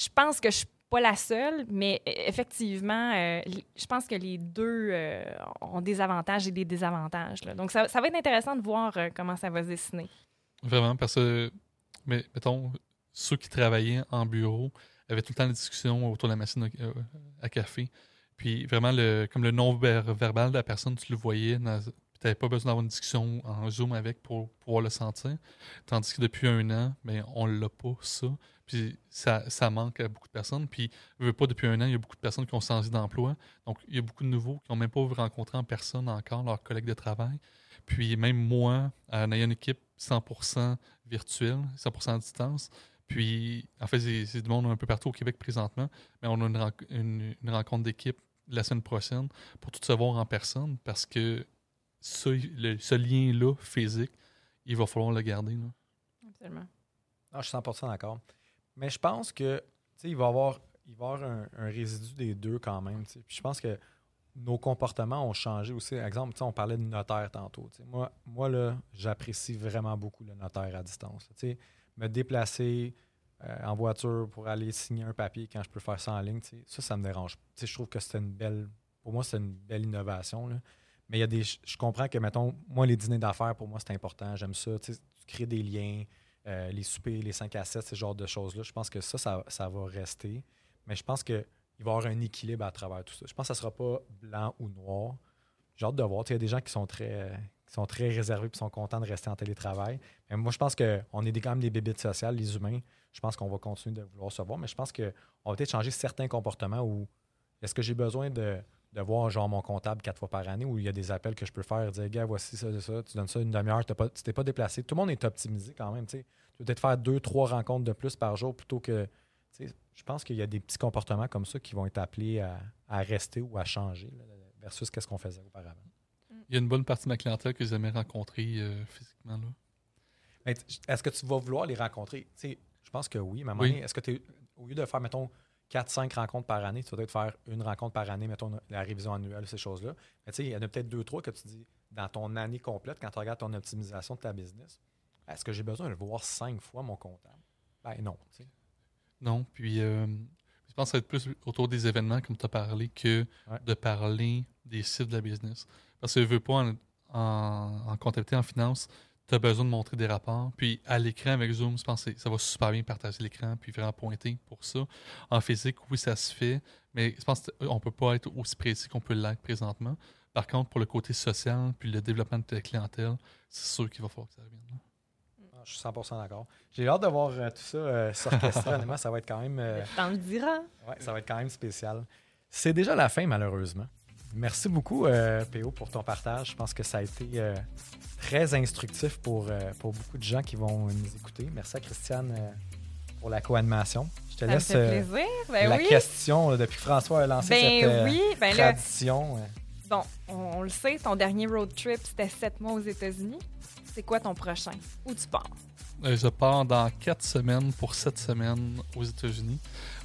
je pense que je pas la seule, mais e- effectivement, euh, je pense que les deux euh, ont des avantages et des désavantages. Donc, ça, ça va être intéressant de voir euh, comment ça va se dessiner. Vraiment, parce que, mais, mettons, ceux qui travaillaient en bureau avaient tout le temps des discussions autour de la machine à, café. Puis vraiment, le, comme le non-verbal de la personne, tu le voyais. Tu n'avais pas besoin d'avoir une discussion en Zoom avec pour pouvoir le sentir. Tandis que depuis un an, ben, on l'a pas, ça. Puis ça, ça manque à beaucoup de personnes. Puis, je veux pas, depuis un an, il y a beaucoup de personnes qui ont changé d'emploi. Donc, il y a beaucoup de nouveaux qui n'ont même pas rencontré en personne encore leurs collègues de travail. Puis même moi, en ayant une équipe 100% virtuelle, 100% à distance, puis en fait, c'est du monde un peu partout au Québec présentement, mais on a une, ren- une- une rencontre d'équipe la semaine prochaine pour tout se voir en personne parce que ce, le- ce lien-là physique, il va falloir le garder. là. Absolument. Non, je suis 100% d'accord. Mais je pense que il va y avoir, il va avoir un, résidu des deux quand même. Puis je pense que nos comportements ont changé aussi. Exemple, on parlait de notaire tantôt. Moi, moi là, j'apprécie vraiment beaucoup le notaire à distance. Me déplacer euh, en voiture pour aller signer un papier quand je peux faire ça en ligne, ça, ça me dérange. Tu sais, je trouve que c'est une belle. Pour moi, c'est une belle innovation. là. Mais il y a des. Je comprends que, mettons, moi, les dîners d'affaires, pour moi, c'est important. J'aime ça. Tu crées des liens. Euh, les soupers, les 5 à 7, ce genre de choses-là. Je pense que ça, ça, va rester. Mais je pense qu'il va y avoir un équilibre à travers tout ça. Je pense que ça ne sera pas blanc ou noir. J'ai hâte de voir. Il y a des gens qui sont très, qui sont très réservés et sont contents de rester en télétravail. Mais moi, je pense qu'on est quand même des bébites sociales, les humains. Je pense qu'on va continuer de vouloir se voir. Mais je pense qu'on va peut-être changer certains comportements où est-ce que j'ai besoin de, de voir genre mon comptable quatre fois par année où il y a des appels que je peux faire dire gars voici ça, ça, tu donnes ça une demi-heure, tu t'es pas déplacé. Tout le monde est optimisé quand même. tu peux peut-être faire deux, trois rencontres de plus par jour plutôt que. Je pense qu'il y a des petits comportements comme ça qui vont être appelés à, à rester ou à changer là, versus qu'est-ce qu'on faisait auparavant. Il y a une bonne partie de ma clientèle que j'aimerais rencontrer euh, physiquement. Là. Est-ce que tu vas vouloir les rencontrer? Je pense que oui. Mais à un Oui. est-ce que tu au lieu de faire, mettons, 4-5 rencontres par année, tu vas peut-être faire une rencontre par année, mettons, la révision annuelle, ces choses-là. Mais tu sais, il y en a peut-être deux, trois que tu dis dans ton année complète, quand tu regardes ton optimisation de ta business, est-ce que j'ai besoin de voir cinq fois mon comptable? Ben non. Non, puis euh, je pense que ça va être plus autour des événements, comme tu as parlé, que Ouais. de parler des cibles de la business. Parce que je veux pas, en, en, en comptabilité, en finance, tu as besoin de montrer des rapports. Puis à l'écran avec Zoom, je pense que ça va super bien partager l'écran, puis vraiment pointer pour ça. En physique, oui, ça se fait, mais je pense qu'on ne peut pas être aussi précis qu'on peut l'être présentement. Par contre, pour le côté social, puis le développement de ta clientèle, c'est sûr qu'il va falloir que ça revienne. là. Ah, Je suis 100% d'accord. J'ai hâte de voir euh, tout ça euh, s'orchestrer. Honnêtement, ça va être quand même. euh, T'en le diras. Ouais, ça va être quand même spécial. C'est déjà la fin, malheureusement. Merci beaucoup, euh, PO, pour ton partage. Je pense que ça a été euh, très instructif pour, euh, pour beaucoup de gens qui vont nous écouter. Merci à Christiane euh, pour la co-animation. Je te Ça me laisse fait euh, plaisir. Ben la oui. question là, depuis que François a lancé Ben cette euh, oui. Ben tradition. bon, on, on le sait, ton dernier road trip, c'était sept mois aux États-Unis. C'est quoi ton prochain? Où tu pars? Je pars dans quatre semaines pour sept semaines aux États-Unis.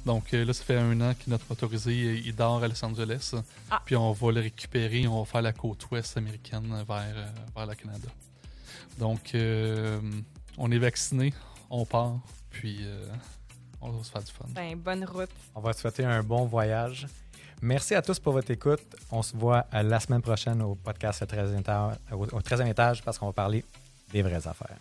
Donc euh, là, ça fait un an que notre motorisé il dort à Los Angeles. Ah. Puis on va le récupérer, on va faire la côte ouest américaine vers, euh, vers le Canada. Donc euh, on est vacciné, on part, puis euh, on va se faire du fun. Ben, bonne route. On va te souhaiter un bon voyage. Merci à tous pour votre écoute. On se voit la semaine prochaine au podcast Le 13e étage, au, au 13e étage parce qu'on va parler des vraies affaires.